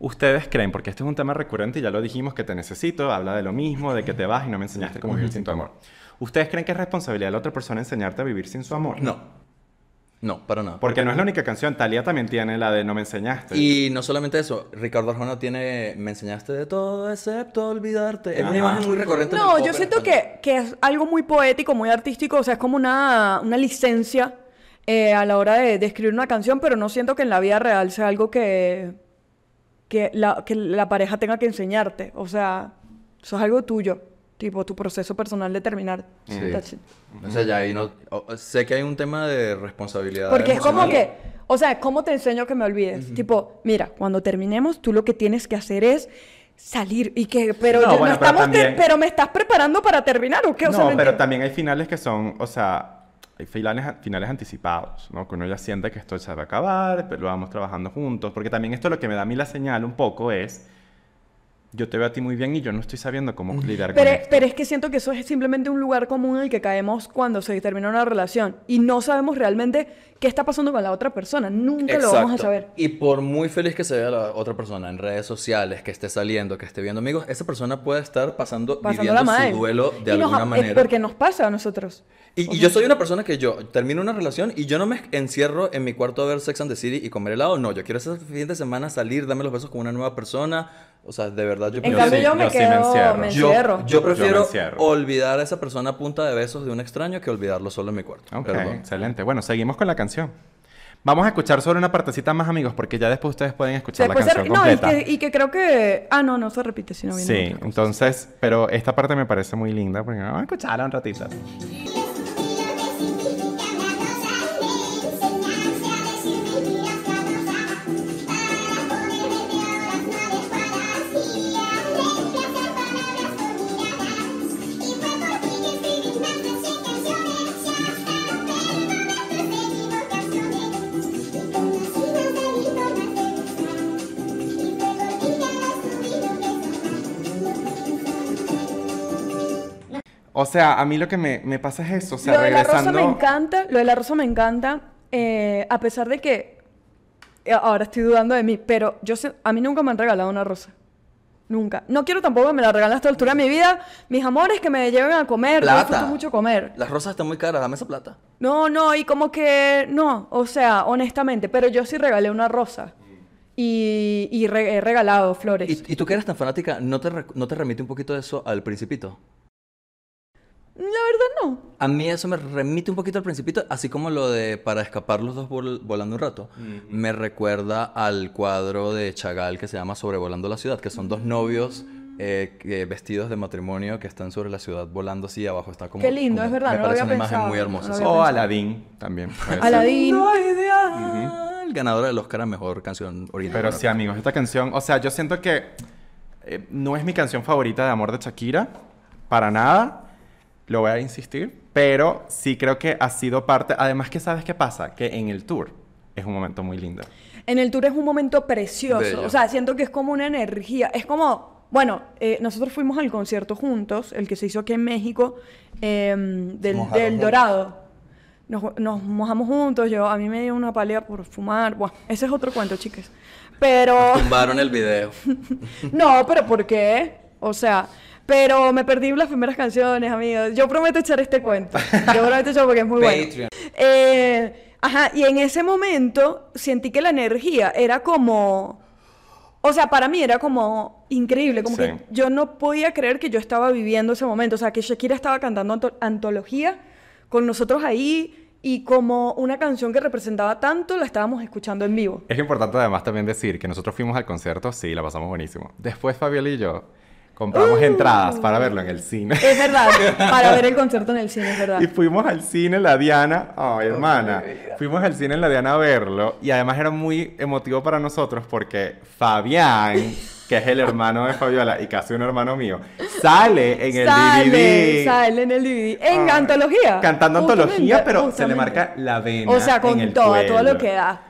Speaker 2: Ustedes creen, porque este es un tema recurrente y ya lo dijimos, que te necesito, habla de lo mismo, de que te vas y no me enseñaste cómo vivir sin tu amor. ¿Ustedes creen que es responsabilidad de la otra persona enseñarte a vivir sin su amor?
Speaker 1: No. No, para nada.
Speaker 2: Porque no es la única canción, Talia también tiene la de No me enseñaste.
Speaker 1: Y no solamente eso, Ricardo Arjona tiene Me enseñaste de todo excepto olvidarte. Es una imagen muy recurrente.
Speaker 3: No, yo
Speaker 1: en
Speaker 3: siento que, que es algo muy poético, muy artístico, o sea, es como una, una licencia eh, a la hora de, de escribir una canción, pero no siento que en la vida real sea algo que, que, la, que la pareja tenga que enseñarte. O sea, eso es algo tuyo, tipo tu proceso personal de terminar.
Speaker 1: Sí. O sea, ya ahí no. o- sé que hay un tema de responsabilidad.
Speaker 3: Porque es como
Speaker 1: emocional.
Speaker 3: que, o sea, ¿cómo te enseño que me olvides? Tipo, mira, cuando terminemos, tú lo que tienes que hacer es salir y que, pero,
Speaker 2: No,
Speaker 3: yo- no
Speaker 2: bueno, pero
Speaker 3: estamos, te-
Speaker 2: también-
Speaker 3: pero me estás preparando para terminar o qué? O sea,
Speaker 2: no,
Speaker 3: no
Speaker 2: pero
Speaker 3: entiendo.
Speaker 2: también hay finales que son, o sea, hay finales, finales anticipados, ¿no? Que uno ya siente que esto se va a acabar, pero lo vamos trabajando juntos. Porque también esto lo que me da a mí la señal un poco es, yo te veo a ti muy bien y yo no estoy sabiendo cómo lidiar
Speaker 3: Pero,
Speaker 2: con esto.
Speaker 3: pero es que siento que eso es simplemente un lugar común en el que caemos cuando se termina una relación y no sabemos realmente qué está pasando con la otra persona. Nunca lo vamos a
Speaker 1: Exacto.
Speaker 3: saber.
Speaker 1: Y por muy feliz que se vea la otra persona en redes sociales, que esté saliendo, que esté viendo amigos, esa persona puede estar pasando,
Speaker 3: Pasándola
Speaker 1: viviendo
Speaker 3: mal.
Speaker 1: su duelo de
Speaker 3: Y nos-
Speaker 1: alguna
Speaker 3: es
Speaker 1: manera.
Speaker 3: porque nos pasa a nosotros.
Speaker 1: Y, y yo soy una persona que yo termino una relación y yo no me encierro en mi cuarto a ver Sex and the City y comer helado. No, yo quiero ese fin de semana salir, darme los besos con una nueva persona. O sea, de verdad yo
Speaker 3: En
Speaker 2: Yo
Speaker 3: cambio,
Speaker 2: sí-
Speaker 3: yo me
Speaker 2: yo sí me
Speaker 3: quedo,
Speaker 2: encierro.
Speaker 3: me encierro.
Speaker 1: yo
Speaker 2: Yo me
Speaker 1: prefiero
Speaker 2: encierro.
Speaker 1: olvidar a esa persona a punta de besos de un extraño que olvidarlo solo en mi cuarto.
Speaker 2: Ok,
Speaker 1: Perdón.
Speaker 2: excelente. Bueno, seguimos con la canción. Vamos a escuchar solo una partecita más, amigos, porque ya después ustedes pueden escuchar la
Speaker 3: Después se-
Speaker 2: canción
Speaker 3: no, y
Speaker 2: completa.
Speaker 3: que, y que creo que... Ah, no, no se repite, sino viene
Speaker 2: Sí, entonces, pero esta parte me parece muy linda, porque vamos a escucharla un ratito. O sea, a mí lo que me, me pasa es eso. O sea,
Speaker 3: lo de la rosa me encanta, lo de la rosa me encanta, eh, a pesar de que eh, ahora estoy dudando de mí, pero yo sé- a mí nunca me han regalado una rosa. Nunca. No quiero tampoco que me la regalen hasta la altura de mi vida. Mis amores que me lleven a comer. Yo disfruto
Speaker 1: Plata.
Speaker 3: mucho comer.
Speaker 1: Las rosas están muy caras, dame esa plata.
Speaker 3: No, no, y como que no, o sea, honestamente, pero yo sí regalé una rosa. Y, y re- he regalado flores.
Speaker 1: ¿Y, y tú que eres tan fanática, ¿no te, re- ¿no te remite un poquito de eso al Principito?
Speaker 3: La verdad no.
Speaker 1: A mí eso me remite un poquito al Principito, así como lo de para escapar los dos vol- volando un rato. Me recuerda al cuadro de Chagall que se llama Sobrevolando la ciudad, que son dos novios eh, vestidos de matrimonio que están sobre la ciudad volando así abajo. Está como,
Speaker 3: Qué lindo,
Speaker 1: como-
Speaker 3: es verdad,
Speaker 1: Me
Speaker 3: no lo
Speaker 1: parece
Speaker 3: había
Speaker 1: una imagen muy
Speaker 3: no
Speaker 1: hermosa.
Speaker 2: O
Speaker 3: pensado.
Speaker 2: Aladdin también.
Speaker 3: Aladín.
Speaker 1: El ganador del Oscar a mejor canción original.
Speaker 2: Pero sí, amigos, esta canción, o sea, yo siento que eh, no es mi canción favorita de amor de Shakira, para nada, lo voy a insistir, pero sí creo que ha sido parte, además que sabes qué pasa, que en el tour es un momento muy lindo.
Speaker 3: En el tour es un momento precioso.
Speaker 1: Bello.
Speaker 3: O sea, siento que es como una energía. Es como, bueno, eh, nosotros fuimos al concierto juntos, el que se hizo aquí en México, eh, del, del. Dorado. Nos, nos mojamos juntos, yo, a mí me dio una pálida por fumar. Bueno, ese es otro cuento, chicas. Pero...
Speaker 1: Tumbaron el video.
Speaker 3: No, pero ¿por qué? O sea, pero me perdí las primeras canciones, amigos. Yo prometo echar este cuento. Yo prometo echar porque es muy bueno. Eh, ajá, y en ese momento sentí que la energía era como... O sea, para mí era como increíble, como
Speaker 2: Sí.
Speaker 3: que yo no podía creer que yo estaba viviendo ese momento. O sea, que Shakira estaba cantando anto- antología con nosotros ahí y como una canción que representaba tanto, la estábamos escuchando en vivo.
Speaker 2: Es importante además también decir que nosotros fuimos al concierto, sí, la pasamos buenísimo. Después Fabiola y yo compramos entradas para verlo en el cine.
Speaker 3: Es verdad, para ver el concierto en el cine, es verdad.
Speaker 2: Y fuimos al cine La Diana, ay hermana, fuimos al cine en La Diana a verlo y además era muy emotivo para nosotros porque Fabián, que es el hermano de Fabiola y casi un hermano mío, sale en el
Speaker 3: sale,
Speaker 2: DVD.
Speaker 3: sale en el DVD. En
Speaker 2: Ay,
Speaker 3: antología.
Speaker 2: Cantando
Speaker 3: Justamente,
Speaker 2: antología, pero se le marca la vena.
Speaker 3: O sea,
Speaker 2: en
Speaker 3: con
Speaker 2: el
Speaker 3: todo, todo lo
Speaker 2: cuello.
Speaker 3: que da.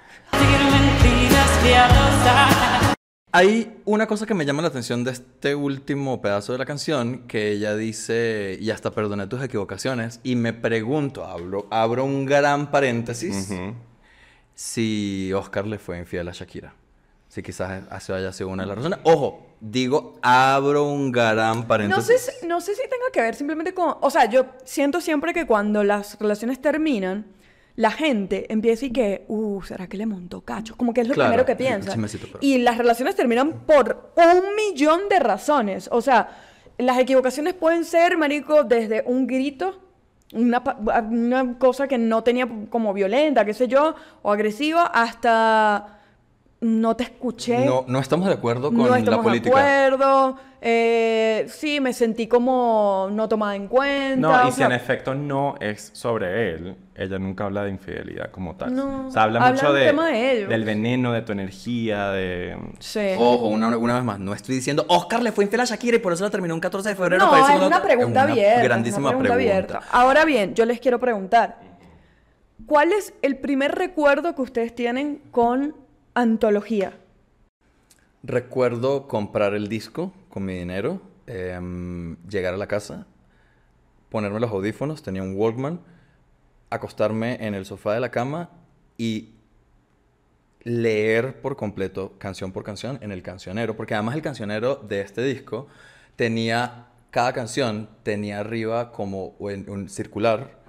Speaker 1: Hay una cosa que me llama la atención de este último pedazo de la canción, que ella dice, y hasta perdoné tus equivocaciones, y me pregunto, abro, abro un gran paréntesis,
Speaker 2: Ujú.
Speaker 1: si Oscar le fue infiel a Shakira. Si quizás eso haya sido una de las razones. Ojo, digo, abro un gran
Speaker 3: No
Speaker 1: paréntesis.
Speaker 3: sé, si- no sé si tenga que ver simplemente con... O sea, yo siento siempre que cuando las relaciones terminan, la gente empieza y que, uh, ¿será que le montó cacho? Como que es lo
Speaker 1: Claro,
Speaker 3: primero que piensa.
Speaker 1: chismecito, pero-
Speaker 3: Y las relaciones terminan por un millón de razones. O sea, las equivocaciones pueden ser, marico, desde un grito, una, una cosa que no tenía como violenta, qué sé yo, o agresiva, hasta no te escuché.
Speaker 1: No, no estamos de acuerdo con
Speaker 3: No
Speaker 1: la
Speaker 3: estamos de
Speaker 1: política.
Speaker 3: acuerdo. eh, sí, me sentí como no tomada en cuenta.
Speaker 2: No, y si
Speaker 3: sea,
Speaker 2: en efecto no es sobre él, ella nunca habla de infidelidad como tal.
Speaker 3: No,
Speaker 2: o sea, habla,
Speaker 3: habla
Speaker 2: mucho de,
Speaker 3: tema de ellos.
Speaker 2: del veneno, de tu energía, de...
Speaker 3: Sí.
Speaker 1: Ojo, una, una vez más, no estoy diciendo Oscar le fue infiel a Shakira y por eso la terminó un 14 de febrero.
Speaker 3: no,
Speaker 1: para
Speaker 3: es una
Speaker 1: otra.
Speaker 3: pregunta
Speaker 1: Es una
Speaker 3: abierta. es
Speaker 1: Grandísima
Speaker 3: una pregunta
Speaker 1: pregunta.
Speaker 3: abierta. Ahora bien, yo les quiero preguntar. ¿Cuál es el primer recuerdo que ustedes tienen con antología?
Speaker 1: Recuerdo comprar el disco con mi dinero, em, llegar a la casa, ponerme los audífonos, tenía un Walkman, acostarme en el sofá de la cama y leer por completo, canción por canción, en el cancionero, porque además el cancionero de este disco tenía, cada canción tenía arriba como un, un circular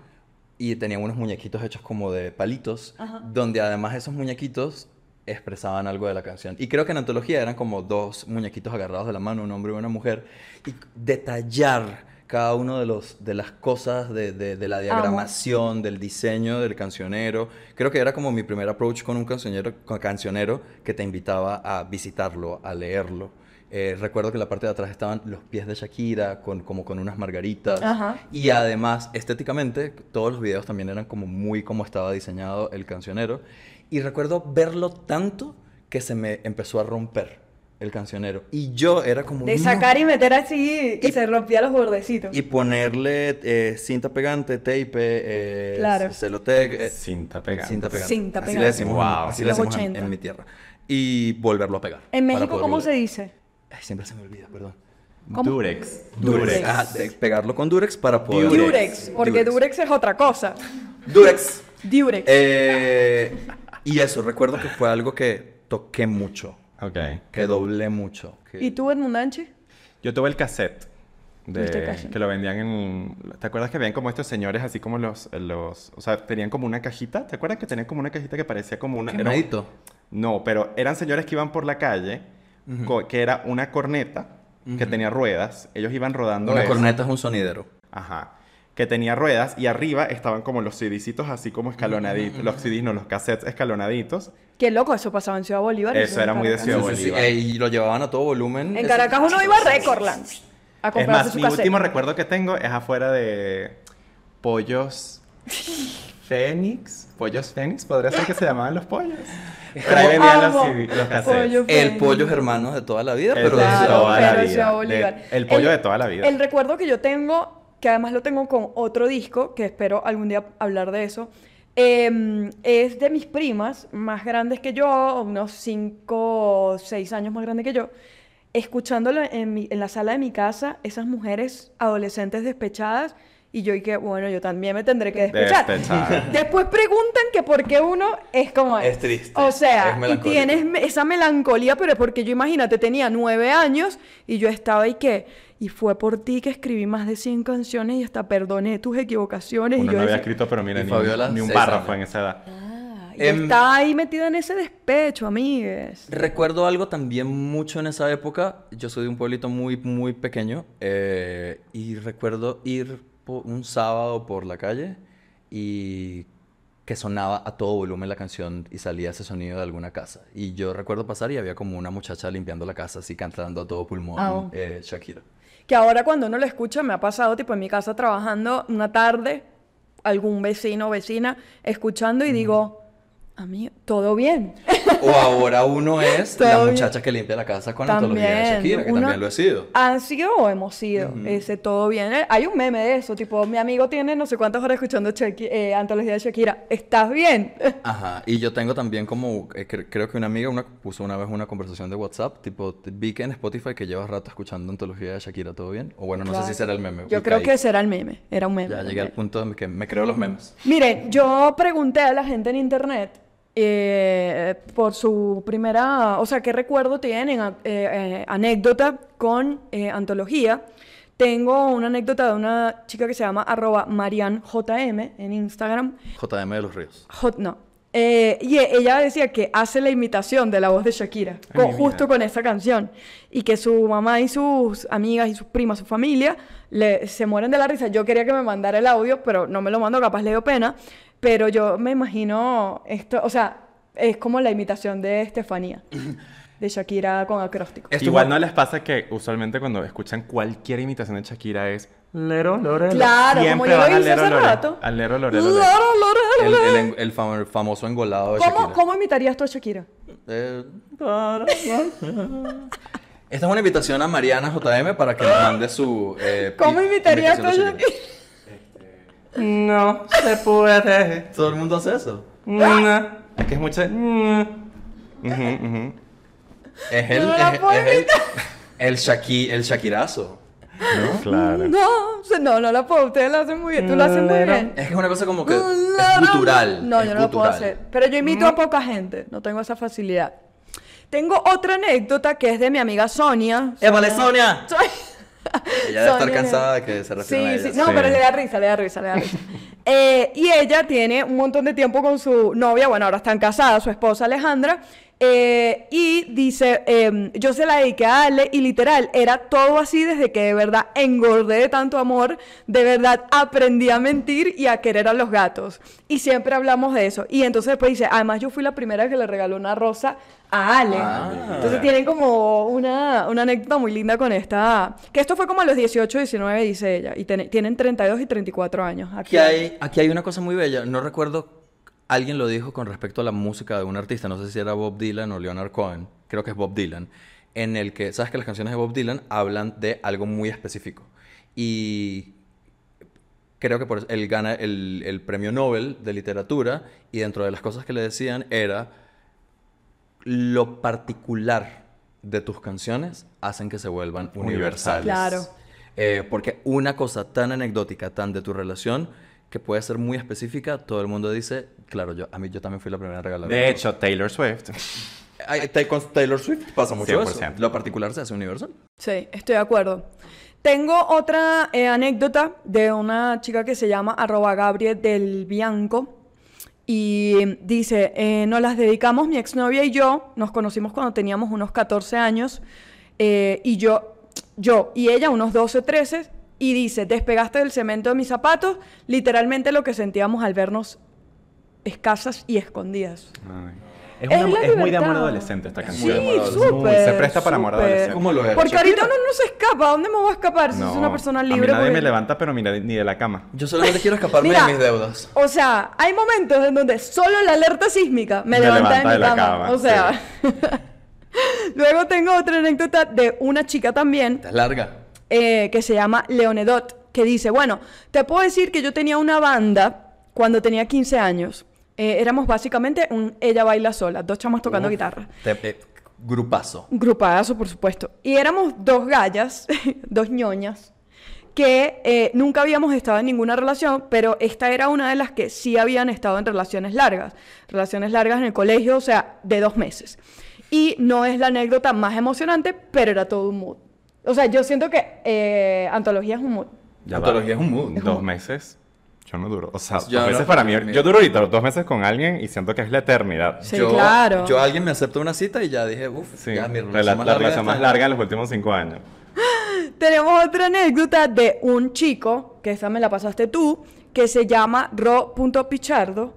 Speaker 1: y tenía unos muñequitos hechos como de palitos, donde además esos muñequitos expresaban algo de la canción. Y creo que en antología eran como dos muñequitos agarrados de la mano, un hombre y una mujer, y detallar cada uno de, los, de las cosas de, de- de la diagramación, del diseño del cancionero. Creo que era como mi primer approach con un cancionero, con cancionero que te invitaba a visitarlo, a leerlo. Eh, recuerdo que en la parte de atrás estaban los pies de Shakira, con, como con unas margaritas.
Speaker 3: Ajá.
Speaker 1: Y además, estéticamente, todos los videos también eran como muy como estaba diseñado el cancionero. Y recuerdo verlo tanto que se me empezó a romper el cancionero. Y yo era como...
Speaker 3: De
Speaker 1: "No".
Speaker 3: sacar y meter así que
Speaker 1: Y-
Speaker 3: se rompía los bordecitos.
Speaker 1: Y ponerle eh, cinta pegante, tape, eh,
Speaker 3: Claro.
Speaker 1: celotec, eh,
Speaker 2: Cinta pegante.
Speaker 1: Cinta pegante.
Speaker 3: Cinta
Speaker 1: Así
Speaker 3: pegante.
Speaker 1: le decimos,
Speaker 2: Wow.
Speaker 1: así le decimos en,
Speaker 3: 80.
Speaker 1: en mi tierra. Y volverlo a pegar.
Speaker 3: en México, ¿cómo se
Speaker 1: leer.
Speaker 3: dice?
Speaker 1: Ay, siempre se me olvida, perdón.
Speaker 3: ¿Cómo?
Speaker 2: Durex.
Speaker 3: Durex.
Speaker 1: Ah, de pegarlo con Durex para poder...
Speaker 2: Durex.
Speaker 3: Durex, porque Durex. es otra cosa.
Speaker 1: Durex.
Speaker 3: Durex.
Speaker 1: Eh, y eso, recuerdo que fue algo que toqué mucho,
Speaker 2: Ok.
Speaker 1: que doblé mucho. que-
Speaker 3: ¿Y tú, Edmundanchi?
Speaker 2: Yo tuve el cassette. De,
Speaker 3: Este cassette.
Speaker 2: que lo vendían en... ¿Te acuerdas que habían como estos señores así como los... los o sea, tenían como una cajita. ¿Te acuerdas que tenían como una cajita que parecía como una... era. No, pero eran señores que iban por la calle, que era una corneta que tenía ruedas. Ellos iban rodando
Speaker 1: Una
Speaker 2: eso.
Speaker 1: corneta es un sonidero.
Speaker 2: Ajá. Que tenía ruedas y arriba estaban como los CDcitos así como escalonaditos. Los CDs, no, los cassettes escalonaditos.
Speaker 3: Qué loco, eso pasaba en Ciudad Bolívar.
Speaker 2: Eso era muy de. Ciudad
Speaker 1: Sí, sí, sí.
Speaker 2: Bolívar.
Speaker 1: Eh, y lo llevaban a todo volumen.
Speaker 3: En Caracas uno iba a Recordland a
Speaker 2: Es más,
Speaker 3: su
Speaker 2: mi
Speaker 3: cassette.
Speaker 2: último recuerdo que tengo es afuera de Pollos Fénix. Pollos Fénix, podría ser que se llamaban los pollos. Pero ahí vendían los, los cassettes.
Speaker 3: Pollo
Speaker 1: El pollo hermanos de toda la vida,
Speaker 2: El
Speaker 1: pero
Speaker 2: de
Speaker 1: de
Speaker 3: Claro,
Speaker 2: toda la
Speaker 3: pero
Speaker 2: vida.
Speaker 3: Ciudad
Speaker 2: De-
Speaker 3: Bolívar.
Speaker 2: el pollo de toda la vida.
Speaker 3: El recuerdo que yo tengo, que además lo tengo con otro disco, que espero algún día hablar de eso, eh, es de mis primas, más grandes que yo, unos 5 o 6 años más grandes que yo, escuchándolo en, mi- en la sala de mi casa, esas mujeres adolescentes despechadas, y yo y que, bueno, yo también me tendré que despechar. Después preguntan que por qué uno es como
Speaker 1: Es triste,
Speaker 3: O sea, y tienes esa melancolía, pero es porque yo imagínate, tenía nueve años y yo estaba ahí que, y fue por ti que escribí más de 100 canciones y hasta perdoné tus equivocaciones.
Speaker 2: Uno
Speaker 3: y yo
Speaker 2: no había
Speaker 3: decía,
Speaker 2: escrito, pero mira, ni,
Speaker 1: Fabiola,
Speaker 2: un- ni un párrafo
Speaker 1: años.
Speaker 2: en esa edad.
Speaker 3: "Ah", y estaba ahí metida en ese despecho, amigues.
Speaker 1: Recuerdo algo también mucho en esa época. Yo soy de un pueblito muy, muy pequeño. eh, y recuerdo ir un sábado por la calle y que sonaba a todo volumen la canción y salía ese sonido de alguna casa. Y yo recuerdo pasar y había como una muchacha limpiando la casa, así cantando a todo pulmón
Speaker 3: Ah.
Speaker 1: eh, Shakira.
Speaker 3: Que ahora cuando uno lo escucha, me ha pasado, tipo, en mi casa trabajando una tarde, algún vecino o vecina escuchando y digo, a mí, todo bien.
Speaker 1: O ahora uno es la muchacha que limpia la casa con antología de Shakira, que
Speaker 3: uno-
Speaker 1: también lo he sido.
Speaker 3: ¿Han sido o hemos sido? Ese todo bien. Hay un meme de eso, tipo, mi amigo tiene no sé cuántas horas escuchando Shaki- eh, antología de Shakira. ¿Estás bien?
Speaker 1: Ajá, y yo tengo también como, eh, cre- creo que una amiga una, puso una vez una conversación de WhatsApp, tipo, vi que en Spotify que llevas rato escuchando antología de Shakira, ¿todo bien? O bueno, no sé si será el meme.
Speaker 3: Yo creo
Speaker 1: caí.
Speaker 3: que ese era el meme. Era un meme.
Speaker 1: Ya llegué al punto en que me creo los memes.
Speaker 3: Miren, yo pregunté a la gente en internet eh, por su primera, o sea, qué recuerdo tienen, a- eh, eh, anécdota con eh, antología. Tengo una anécdota de una chica que se llama arroba marianjm en Instagram.
Speaker 1: JM de los Ríos.
Speaker 3: Hot, no. Eh, y e- ella decía que hace la imitación de la voz de Shakira, con- justo con esa canción. Y que su mamá y sus amigas y sus primas, su familia, le, se mueren de la risa. Yo quería que me mandara el audio, pero no me lo mando, capaz le dio pena. Pero yo me imagino esto, o sea, es como la imitación de Estefanía, de Shakira con acróstico.
Speaker 1: Esto
Speaker 2: Igual no les pasa que usualmente cuando escuchan cualquier imitación de Shakira es Lero, lore, lo-
Speaker 3: Claro, como
Speaker 2: Siempre
Speaker 3: yo lo hice
Speaker 2: lero,
Speaker 3: hace
Speaker 2: lore,
Speaker 3: rato.
Speaker 2: Al lero, lore, lore.
Speaker 3: Lora, lora,
Speaker 1: El, el el fam- famoso engolado de
Speaker 3: ¿Cómo,
Speaker 1: Shakira.
Speaker 3: ¿Cómo imitarías tú a Shakira?
Speaker 1: Eh, Esta es una invitación a Mariana JM para que nos mande su... eh,
Speaker 3: ¿Cómo imitarías tú a Shakira?
Speaker 2: No se puede.
Speaker 1: Todo el mundo hace eso.
Speaker 2: No. Es que es mucho. Ujú.
Speaker 1: Es el,
Speaker 3: No la
Speaker 1: es-
Speaker 3: puedo
Speaker 1: es el,
Speaker 3: imitar.
Speaker 1: el, Shaki- el Shakirazo.
Speaker 2: Claro.
Speaker 3: No, o sea, no, no la puedo. Ustedes lo hacen muy bien. Tú lo haces muy bien.
Speaker 1: Es que es una cosa como que es gutural.
Speaker 3: No,
Speaker 1: es
Speaker 3: yo no lo puedo hacer. Pero yo imito a poca gente. No tengo esa facilidad. Tengo otra anécdota que es de mi amiga Sonia.
Speaker 1: ¡Épale, Sonia!
Speaker 3: Sonia.
Speaker 1: Ella debe estar cansada de que se refieran a
Speaker 3: Sí,
Speaker 1: ella.
Speaker 3: sí. No,
Speaker 2: Sí.
Speaker 3: pero le da risa, le da risa, le da risa. Eh, y ella tiene un montón de tiempo con su novia, bueno, ahora están casadas, su esposa Alejandra. Eh, y dice, em, yo se la dediqué a Ale y literal, era todo así desde que de verdad engordé de tanto amor, de verdad aprendí a mentir y a querer a los gatos. Y siempre hablamos de eso. Y entonces después dice, además yo fui la primera que le regaló una rosa a Ale. Entonces tienen como una, una anécdota muy linda con esta, que esto fue como a los 18, 19, dice ella, y ten- tienen 32 y 34 años.
Speaker 1: Aquí hay, aquí hay una cosa muy bella. No recuerdo, alguien lo dijo con respecto a la música de un artista. No sé si era Bob Dylan o Leonard Cohen. Creo que es Bob Dylan. En el que, sabes que las canciones de Bob Dylan hablan de algo muy específico. Y creo que por eso él gana el, el premio Nobel de literatura. Y dentro de las cosas que le decían era lo particular de tus canciones hacen que se vuelvan universales.
Speaker 3: Claro.
Speaker 1: Eh, porque una cosa tan anecdótica, tan de tu relación, que puede ser muy específica, todo el mundo dice, claro, yo, a mí yo también fui la primera en regalar.
Speaker 2: De hecho, Taylor Swift.
Speaker 1: Con Taylor Swift pasa mucho
Speaker 2: 100%.
Speaker 1: eso. Lo particular se hace universal.
Speaker 3: Sí, estoy de acuerdo. Tengo otra eh, anécdota de una chica que se llama arroba Gabriel del Bianco. Y dice, eh, nos las dedicamos mi exnovia y yo, nos conocimos cuando teníamos unos 14 años, eh, y yo, yo y ella unos 12, 13, y dice, despegaste del cemento de mis zapatos, literalmente lo que sentíamos al vernos escasas y escondidas.
Speaker 2: Ay. Es,
Speaker 3: Es
Speaker 2: una- es muy de amor adolescente esta
Speaker 1: Sí,
Speaker 2: canción.
Speaker 3: Sí, súper.
Speaker 2: Se presta para amor adolescente.
Speaker 1: ¿Cómo lo era,
Speaker 3: Porque ahorita uno no se escapa. ¿A dónde me voy a escapar si soy una persona libre?
Speaker 2: A mí nadie
Speaker 3: Porque-
Speaker 2: me levanta, pero mira, ni de la cama.
Speaker 1: Yo solamente quiero escaparme
Speaker 3: Mira,
Speaker 1: de mis deudas.
Speaker 3: O sea, hay momentos en donde solo la alerta sísmica me,
Speaker 2: Me
Speaker 3: levanta,
Speaker 2: levanta
Speaker 3: de
Speaker 2: de
Speaker 3: mi
Speaker 2: la
Speaker 3: cama.
Speaker 2: cama,
Speaker 3: O sea. Luego tengo otra anécdota de una chica también
Speaker 1: Esta es larga.
Speaker 3: Eh, que se llama Leonedot, que dice, bueno, te puedo decir que yo tenía una banda cuando tenía 15 años. Eh, éramos básicamente un ella baila sola, dos chamos tocando
Speaker 1: Uf,
Speaker 3: guitarra.
Speaker 1: te- eh, grupazo.
Speaker 3: Grupazo, por supuesto. Y éramos dos gallas, dos ñoñas, que eh, nunca habíamos estado en ninguna relación, pero esta era una de las que sí habían estado en relaciones largas. Relaciones largas en el colegio, o sea, de dos meses. Y no es la anécdota más emocionante, pero era todo un mood. O sea, yo siento que eh, antología es un mood.
Speaker 2: Ya
Speaker 1: Antología
Speaker 2: va.
Speaker 1: es un mood.
Speaker 2: Dos meses. Yo no duro. O sea,
Speaker 1: Yo
Speaker 2: dos
Speaker 1: no-
Speaker 2: meses para mí. Yo duro ahorita dos meses con alguien y siento que es la eternidad.
Speaker 3: Sí,
Speaker 1: yo,
Speaker 3: claro.
Speaker 1: Yo alguien me acepta una cita y ya dije, uff,
Speaker 2: Sí,
Speaker 1: ya mi
Speaker 2: la,
Speaker 1: relación
Speaker 2: la
Speaker 1: más larga
Speaker 2: relación más
Speaker 1: está-
Speaker 2: larga en los últimos cinco años.
Speaker 3: Tenemos otra anécdota de un chico, que esa me la pasaste tú, que se llama Ro.pichardo,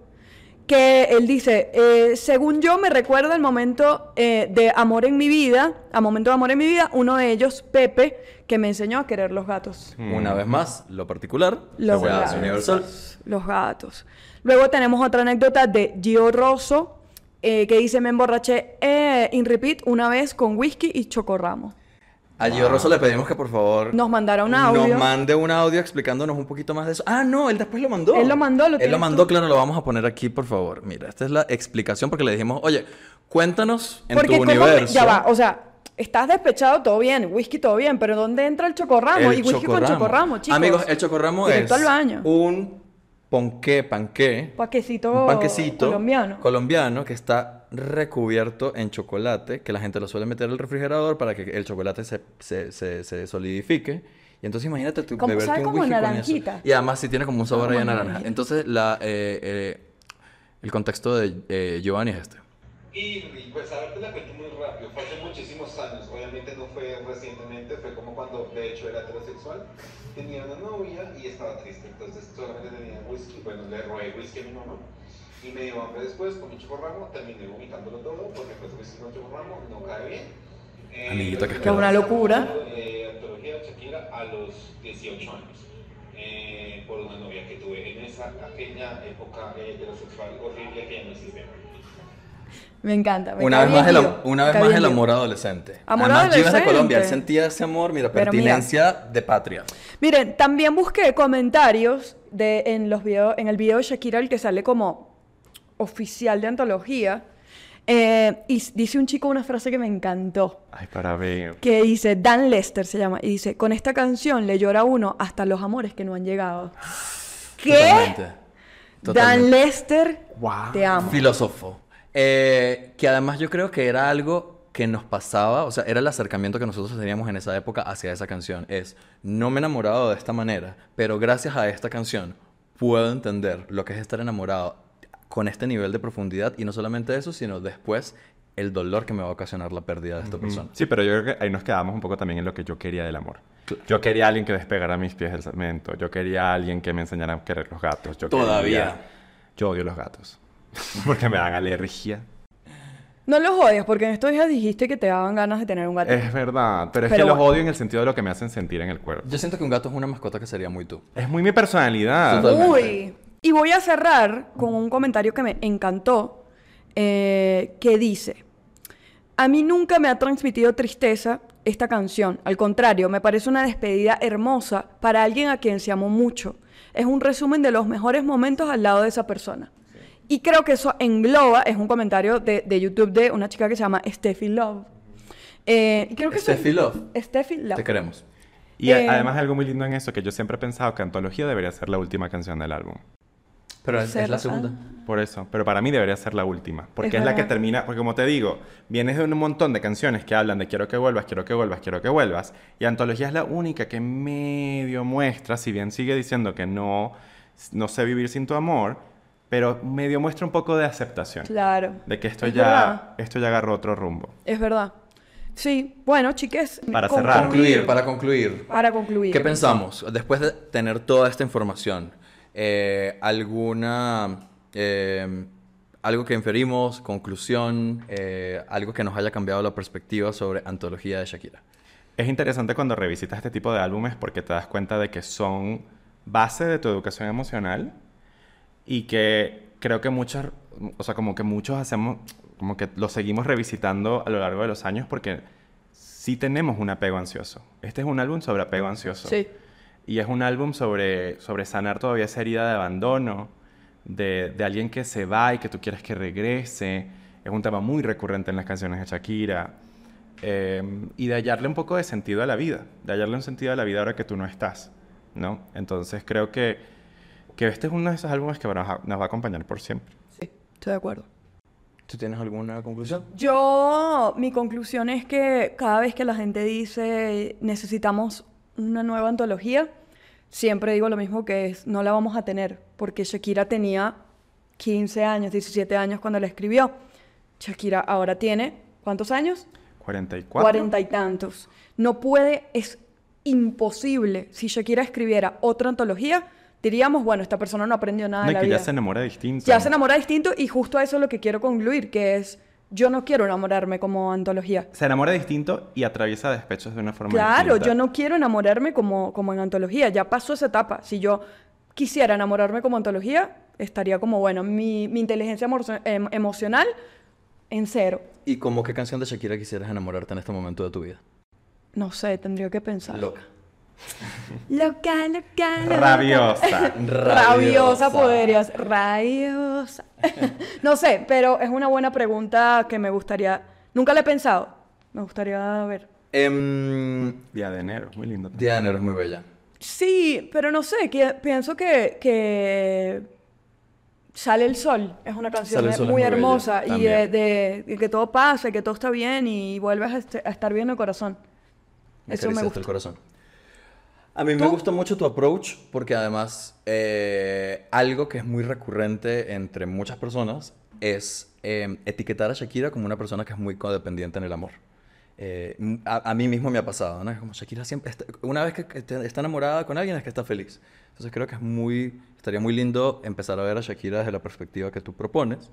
Speaker 3: que él dice, eh, según yo me recuerda el momento eh, de amor en mi vida, a momento de amor en mi vida, uno de ellos, Pepe, que me enseñó a querer los gatos.
Speaker 1: Una vez más, lo particular,
Speaker 3: Los
Speaker 1: hace
Speaker 3: gatos.
Speaker 1: universal.
Speaker 3: Los gatos. Luego tenemos otra anécdota de Gio Rosso, eh, que dice, me emborraché in repeat una vez con whisky y chocorramo.
Speaker 1: A Gio Rosso le pedimos que por favor
Speaker 3: Nos mandara un audio.
Speaker 1: Nos mande un audio explicándonos un poquito más de eso. Ah, no, él después lo mandó.
Speaker 3: Él lo mandó, lo
Speaker 1: Él lo mandó,
Speaker 3: tú.
Speaker 1: claro, lo vamos a poner aquí, por favor. Mira, esta es la explicación porque le dijimos, oye, cuéntanos en
Speaker 3: Porque
Speaker 1: tu
Speaker 3: ¿cómo me-
Speaker 1: universo.
Speaker 3: ya va, o sea, estás despechado, todo bien, whisky, todo bien, pero ¿dónde entra el chocorramo?
Speaker 1: el
Speaker 3: y whisky con
Speaker 1: chocorramo.
Speaker 3: chocorramo, chicos.
Speaker 1: Amigos, el chocorramo
Speaker 3: Directo
Speaker 1: es
Speaker 3: al baño.
Speaker 1: un ponqué, panqué, panquecito
Speaker 3: colombiano.
Speaker 1: colombiano que está recubierto en chocolate, que la gente lo suele meter al refrigerador para que el chocolate se, se, se, se solidifique. Y entonces imagínate tú
Speaker 3: Como-
Speaker 1: beberte
Speaker 3: sabe
Speaker 1: un
Speaker 3: como
Speaker 1: whisky con
Speaker 3: naranjita.
Speaker 1: eso. Y además sí tiene como un sabor
Speaker 3: Como
Speaker 1: naranja.
Speaker 3: naranjita.
Speaker 1: Entonces la, eh, eh, el contexto de eh, Giovanni es este.
Speaker 9: Y, y, pues a ver, te la cuento muy rápido, fue hace muchísimos años, obviamente no fue recientemente, fue como cuando de hecho era heterosexual, tenía una novia y estaba triste, entonces solamente tenía whisky, bueno, le robé whisky a mi mamá y me dio hambre después con un chocorramo, terminé vomitándolo todo porque pues whisky con chocorramo no cae bien. Eh,
Speaker 1: Amiguito, que
Speaker 3: Que es una locura.
Speaker 9: Eh, antología de Shakira a los 18 años. eh, por una novia que tuve en esa aquella época eh, heterosexual horrible que ya no existe.
Speaker 3: Me encanta. me
Speaker 1: Una vez más, el, una vez más el amor adolescente.
Speaker 3: Amor
Speaker 1: Además, es de Colombia, él
Speaker 3: adolescente.
Speaker 1: sentía ese amor, mira,
Speaker 3: Pero mira.
Speaker 1: pertinencia de patria.
Speaker 3: Miren, también busqué comentarios de, en, los video, en el video de Shakira, el que sale como oficial de antología. eh, y dice un chico una frase que me encantó.
Speaker 2: Ay, para ver.
Speaker 3: Que dice, Dan Lester se llama. Y dice, con esta canción le llora uno hasta los amores que no han llegado. ¿Qué?
Speaker 1: Totalmente.
Speaker 3: Dan. Lester,
Speaker 2: Wow.
Speaker 3: te amo.
Speaker 1: Filósofo. Eh, que además yo creo que era algo que nos pasaba, o sea, era el acercamiento que nosotros teníamos en esa época hacia esa canción. Es, no me he enamorado de esta manera, pero gracias a esta canción puedo entender lo que es estar enamorado con este nivel de profundidad y no solamente eso, sino después el dolor que me va a ocasionar la pérdida de esta persona.
Speaker 2: Sí, pero yo creo que ahí nos quedamos un poco también en lo que yo quería del amor. Yo quería a alguien que despegara mis pies del cemento. Yo quería a alguien que me enseñara a querer los gatos. Yo
Speaker 1: Todavía.
Speaker 2: quería- Yo odio los gatos. Porque me dan alergia.
Speaker 3: No los odias, porque en estos días dijiste que te daban ganas de tener un gato.
Speaker 2: Es verdad, pero es
Speaker 3: Pero
Speaker 2: que los odio en el sentido de lo que me hacen sentir en el cuerpo.
Speaker 1: Yo siento que un gato es una mascota que sería muy tú.
Speaker 2: Es muy mi personalidad.
Speaker 3: Uy. Y voy a cerrar con un comentario que me encantó, eh, que dice, a mí nunca me ha transmitido tristeza esta canción, al contrario, me parece una despedida hermosa para alguien a quien se amó mucho. Es un resumen de los mejores momentos al lado de esa persona. Y creo que eso engloba, es un comentario de, de YouTube de una chica que se llama Steffi Love. Eh, creo que
Speaker 1: Steffi Love.
Speaker 3: Steffi Love.
Speaker 1: Te queremos.
Speaker 2: Y a-
Speaker 3: Eh,
Speaker 2: además algo muy lindo en eso, que yo siempre he pensado que Antología debería ser la última canción del álbum.
Speaker 1: Pero es, es la segunda.
Speaker 2: Por eso, pero para mí debería ser la última, porque
Speaker 3: Es
Speaker 2: es, la que termina, porque como te digo, vienes de un montón de canciones que hablan de quiero que vuelvas, quiero que vuelvas, quiero que vuelvas, y Antología es la única que medio muestra, si bien sigue diciendo que no, no sé vivir sin tu amor, pero medio muestra un poco de aceptación,
Speaker 3: Claro.
Speaker 2: de que esto
Speaker 3: Es
Speaker 2: ya,
Speaker 3: verdad.
Speaker 2: esto ya agarró otro rumbo.
Speaker 3: Es verdad. Sí, bueno, chiques.
Speaker 2: Para cerrar.
Speaker 1: Concluir, para concluir.
Speaker 3: Para concluir.
Speaker 1: ¿Qué pensamos? Después de tener toda esta información, eh, ¿alguna... eh, algo que inferimos, conclusión, eh, algo que nos haya cambiado la perspectiva sobre antología de Shakira?
Speaker 2: Es interesante cuando revisitas este tipo de álbumes porque te das cuenta de que son base de tu educación emocional y que creo que muchos, o sea, como que muchos hacemos, como que lo seguimos revisitando a lo largo de los años porque sí tenemos un apego ansioso. Este es un álbum sobre apego ansioso.
Speaker 3: Sí.
Speaker 2: Y es un álbum sobre, sobre sanar todavía esa herida de abandono, de, de alguien que se va y que tú quieres que regrese. Es un tema muy recurrente en las canciones de Shakira. Eh, y de hallarle un poco de sentido a la vida, de hallarle un sentido a la vida ahora que tú no estás, ¿no? Entonces creo que, que este es uno de esos álbumes que nos va, nos va a acompañar por siempre.
Speaker 3: Sí, estoy de acuerdo.
Speaker 1: ¿Tú tienes alguna conclusión?
Speaker 3: Yo, mi conclusión es que cada vez que la gente dice necesitamos una nueva antología, siempre digo lo mismo que es, no la vamos a tener, porque Shakira tenía 15 años, 17 años cuando la escribió. Shakira ahora tiene, ¿cuántos años?
Speaker 2: 44.
Speaker 3: Cuarenta y tantos. No puede, es imposible. Si Shakira escribiera otra antología, diríamos, bueno, esta persona no aprendió nada
Speaker 2: No,
Speaker 3: de la
Speaker 2: que
Speaker 3: vida.
Speaker 2: ya se enamora distinto.
Speaker 3: Ya se enamora distinto y justo a eso es lo que quiero concluir, que es, yo no quiero enamorarme como antología.
Speaker 2: Se enamora distinto y atraviesa despechos de una forma
Speaker 3: Claro,
Speaker 2: distinta.
Speaker 3: yo no quiero enamorarme como, como en antología, ya pasó esa etapa. Si yo quisiera enamorarme como antología, estaría como, bueno, mi, mi inteligencia emo- em- emocional en cero.
Speaker 1: ¿Y como qué canción de Shakira quisieras enamorarte en este momento de tu vida?
Speaker 3: No sé, tendría que pensar.
Speaker 1: Loca.
Speaker 3: Loca, loca, loca.
Speaker 2: Rabiosa.
Speaker 3: Rabiosa podrías. Rabiosa. no sé, pero es una buena pregunta que me gustaría. Nunca la he pensado. Me gustaría ver.
Speaker 1: Em,
Speaker 2: Día de enero, muy lindo.
Speaker 1: Día de enero es muy bella.
Speaker 3: Sí, pero no sé, que, pienso que, que Sale el sol es una canción
Speaker 1: Sale el sol es
Speaker 3: muy,
Speaker 1: muy bella,
Speaker 3: hermosa y de,
Speaker 1: también.
Speaker 3: de- de que todo pasa, y que todo está bien y vuelves a, este- a estar bien en el corazón.
Speaker 1: Me
Speaker 3: Eso me
Speaker 1: acariciaste
Speaker 3: gusta.
Speaker 1: el corazón. A mí me gusta mucho tu approach porque además eh, algo que es muy recurrente entre muchas personas es eh, etiquetar a Shakira como una persona que es muy codependiente en el amor. Eh, a, a mí mismo me ha pasado, ¿no? Es como Shakira siempre, está- una vez que está enamorada con alguien es que está feliz. Entonces creo que es muy, estaría muy lindo empezar a ver a Shakira desde la perspectiva que tú propones.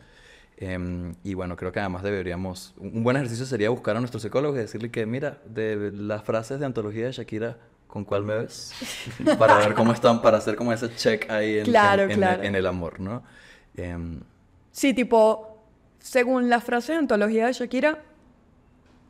Speaker 1: Em, y bueno, creo que además deberíamos, un un buen ejercicio sería buscar a nuestro psicólogo y decirle que, mira, de las frases de antología de Shakira, ¿con cuál me ves? Para ver cómo están, para hacer como ese check ahí en,
Speaker 3: Claro,
Speaker 1: en- en
Speaker 3: claro.
Speaker 1: el, en el amor, ¿no? Em,
Speaker 3: Sí, tipo, según la frase de antología de Shakira,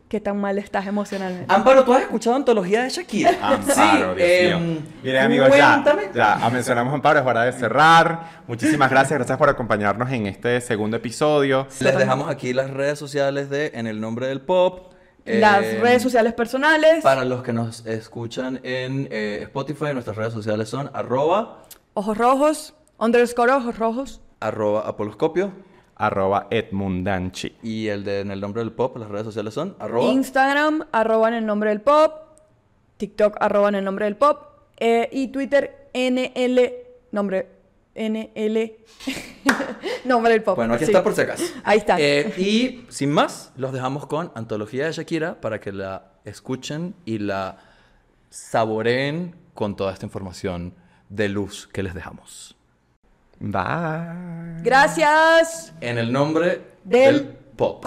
Speaker 3: ¿qué tan mal estás emocionalmente?
Speaker 1: Amparo, ¿tú has escuchado antología de Shakira?
Speaker 2: Amparo, Dios
Speaker 1: em,
Speaker 2: mío. Miren, amigos, ya,
Speaker 1: cuéntame.
Speaker 2: ya mencionamos a Amparo, es hora de cerrar. Muchísimas gracias, gracias por acompañarnos en este segundo episodio.
Speaker 1: Les dejamos aquí las redes sociales de En el Nombre del Pop.
Speaker 3: Las
Speaker 1: Em,
Speaker 3: redes sociales personales,
Speaker 1: Para los que nos escuchan en eh, Spotify, nuestras redes sociales son arroba,
Speaker 3: ojos rojos, underscore ojos rojos,
Speaker 1: arroba apoloscopio
Speaker 2: Arroba Edmundanchi.
Speaker 1: y el de En el Nombre del Pop, las redes sociales son arroba.
Speaker 3: Instagram, arroba en el nombre del pop, TikTok, arroba en el nombre del pop, eh, y Twitter, NL, nombre, NL, nombre del pop.
Speaker 1: Bueno, aquí
Speaker 3: sí.
Speaker 1: está por si acaso.
Speaker 3: Ahí está.
Speaker 1: Eh, y sin más, los dejamos con Antología de Shakira para que la escuchen y la saboreen con toda esta información de luz que les dejamos.
Speaker 2: Bye.
Speaker 3: Gracias.
Speaker 1: En el nombre
Speaker 3: Del
Speaker 1: del pop.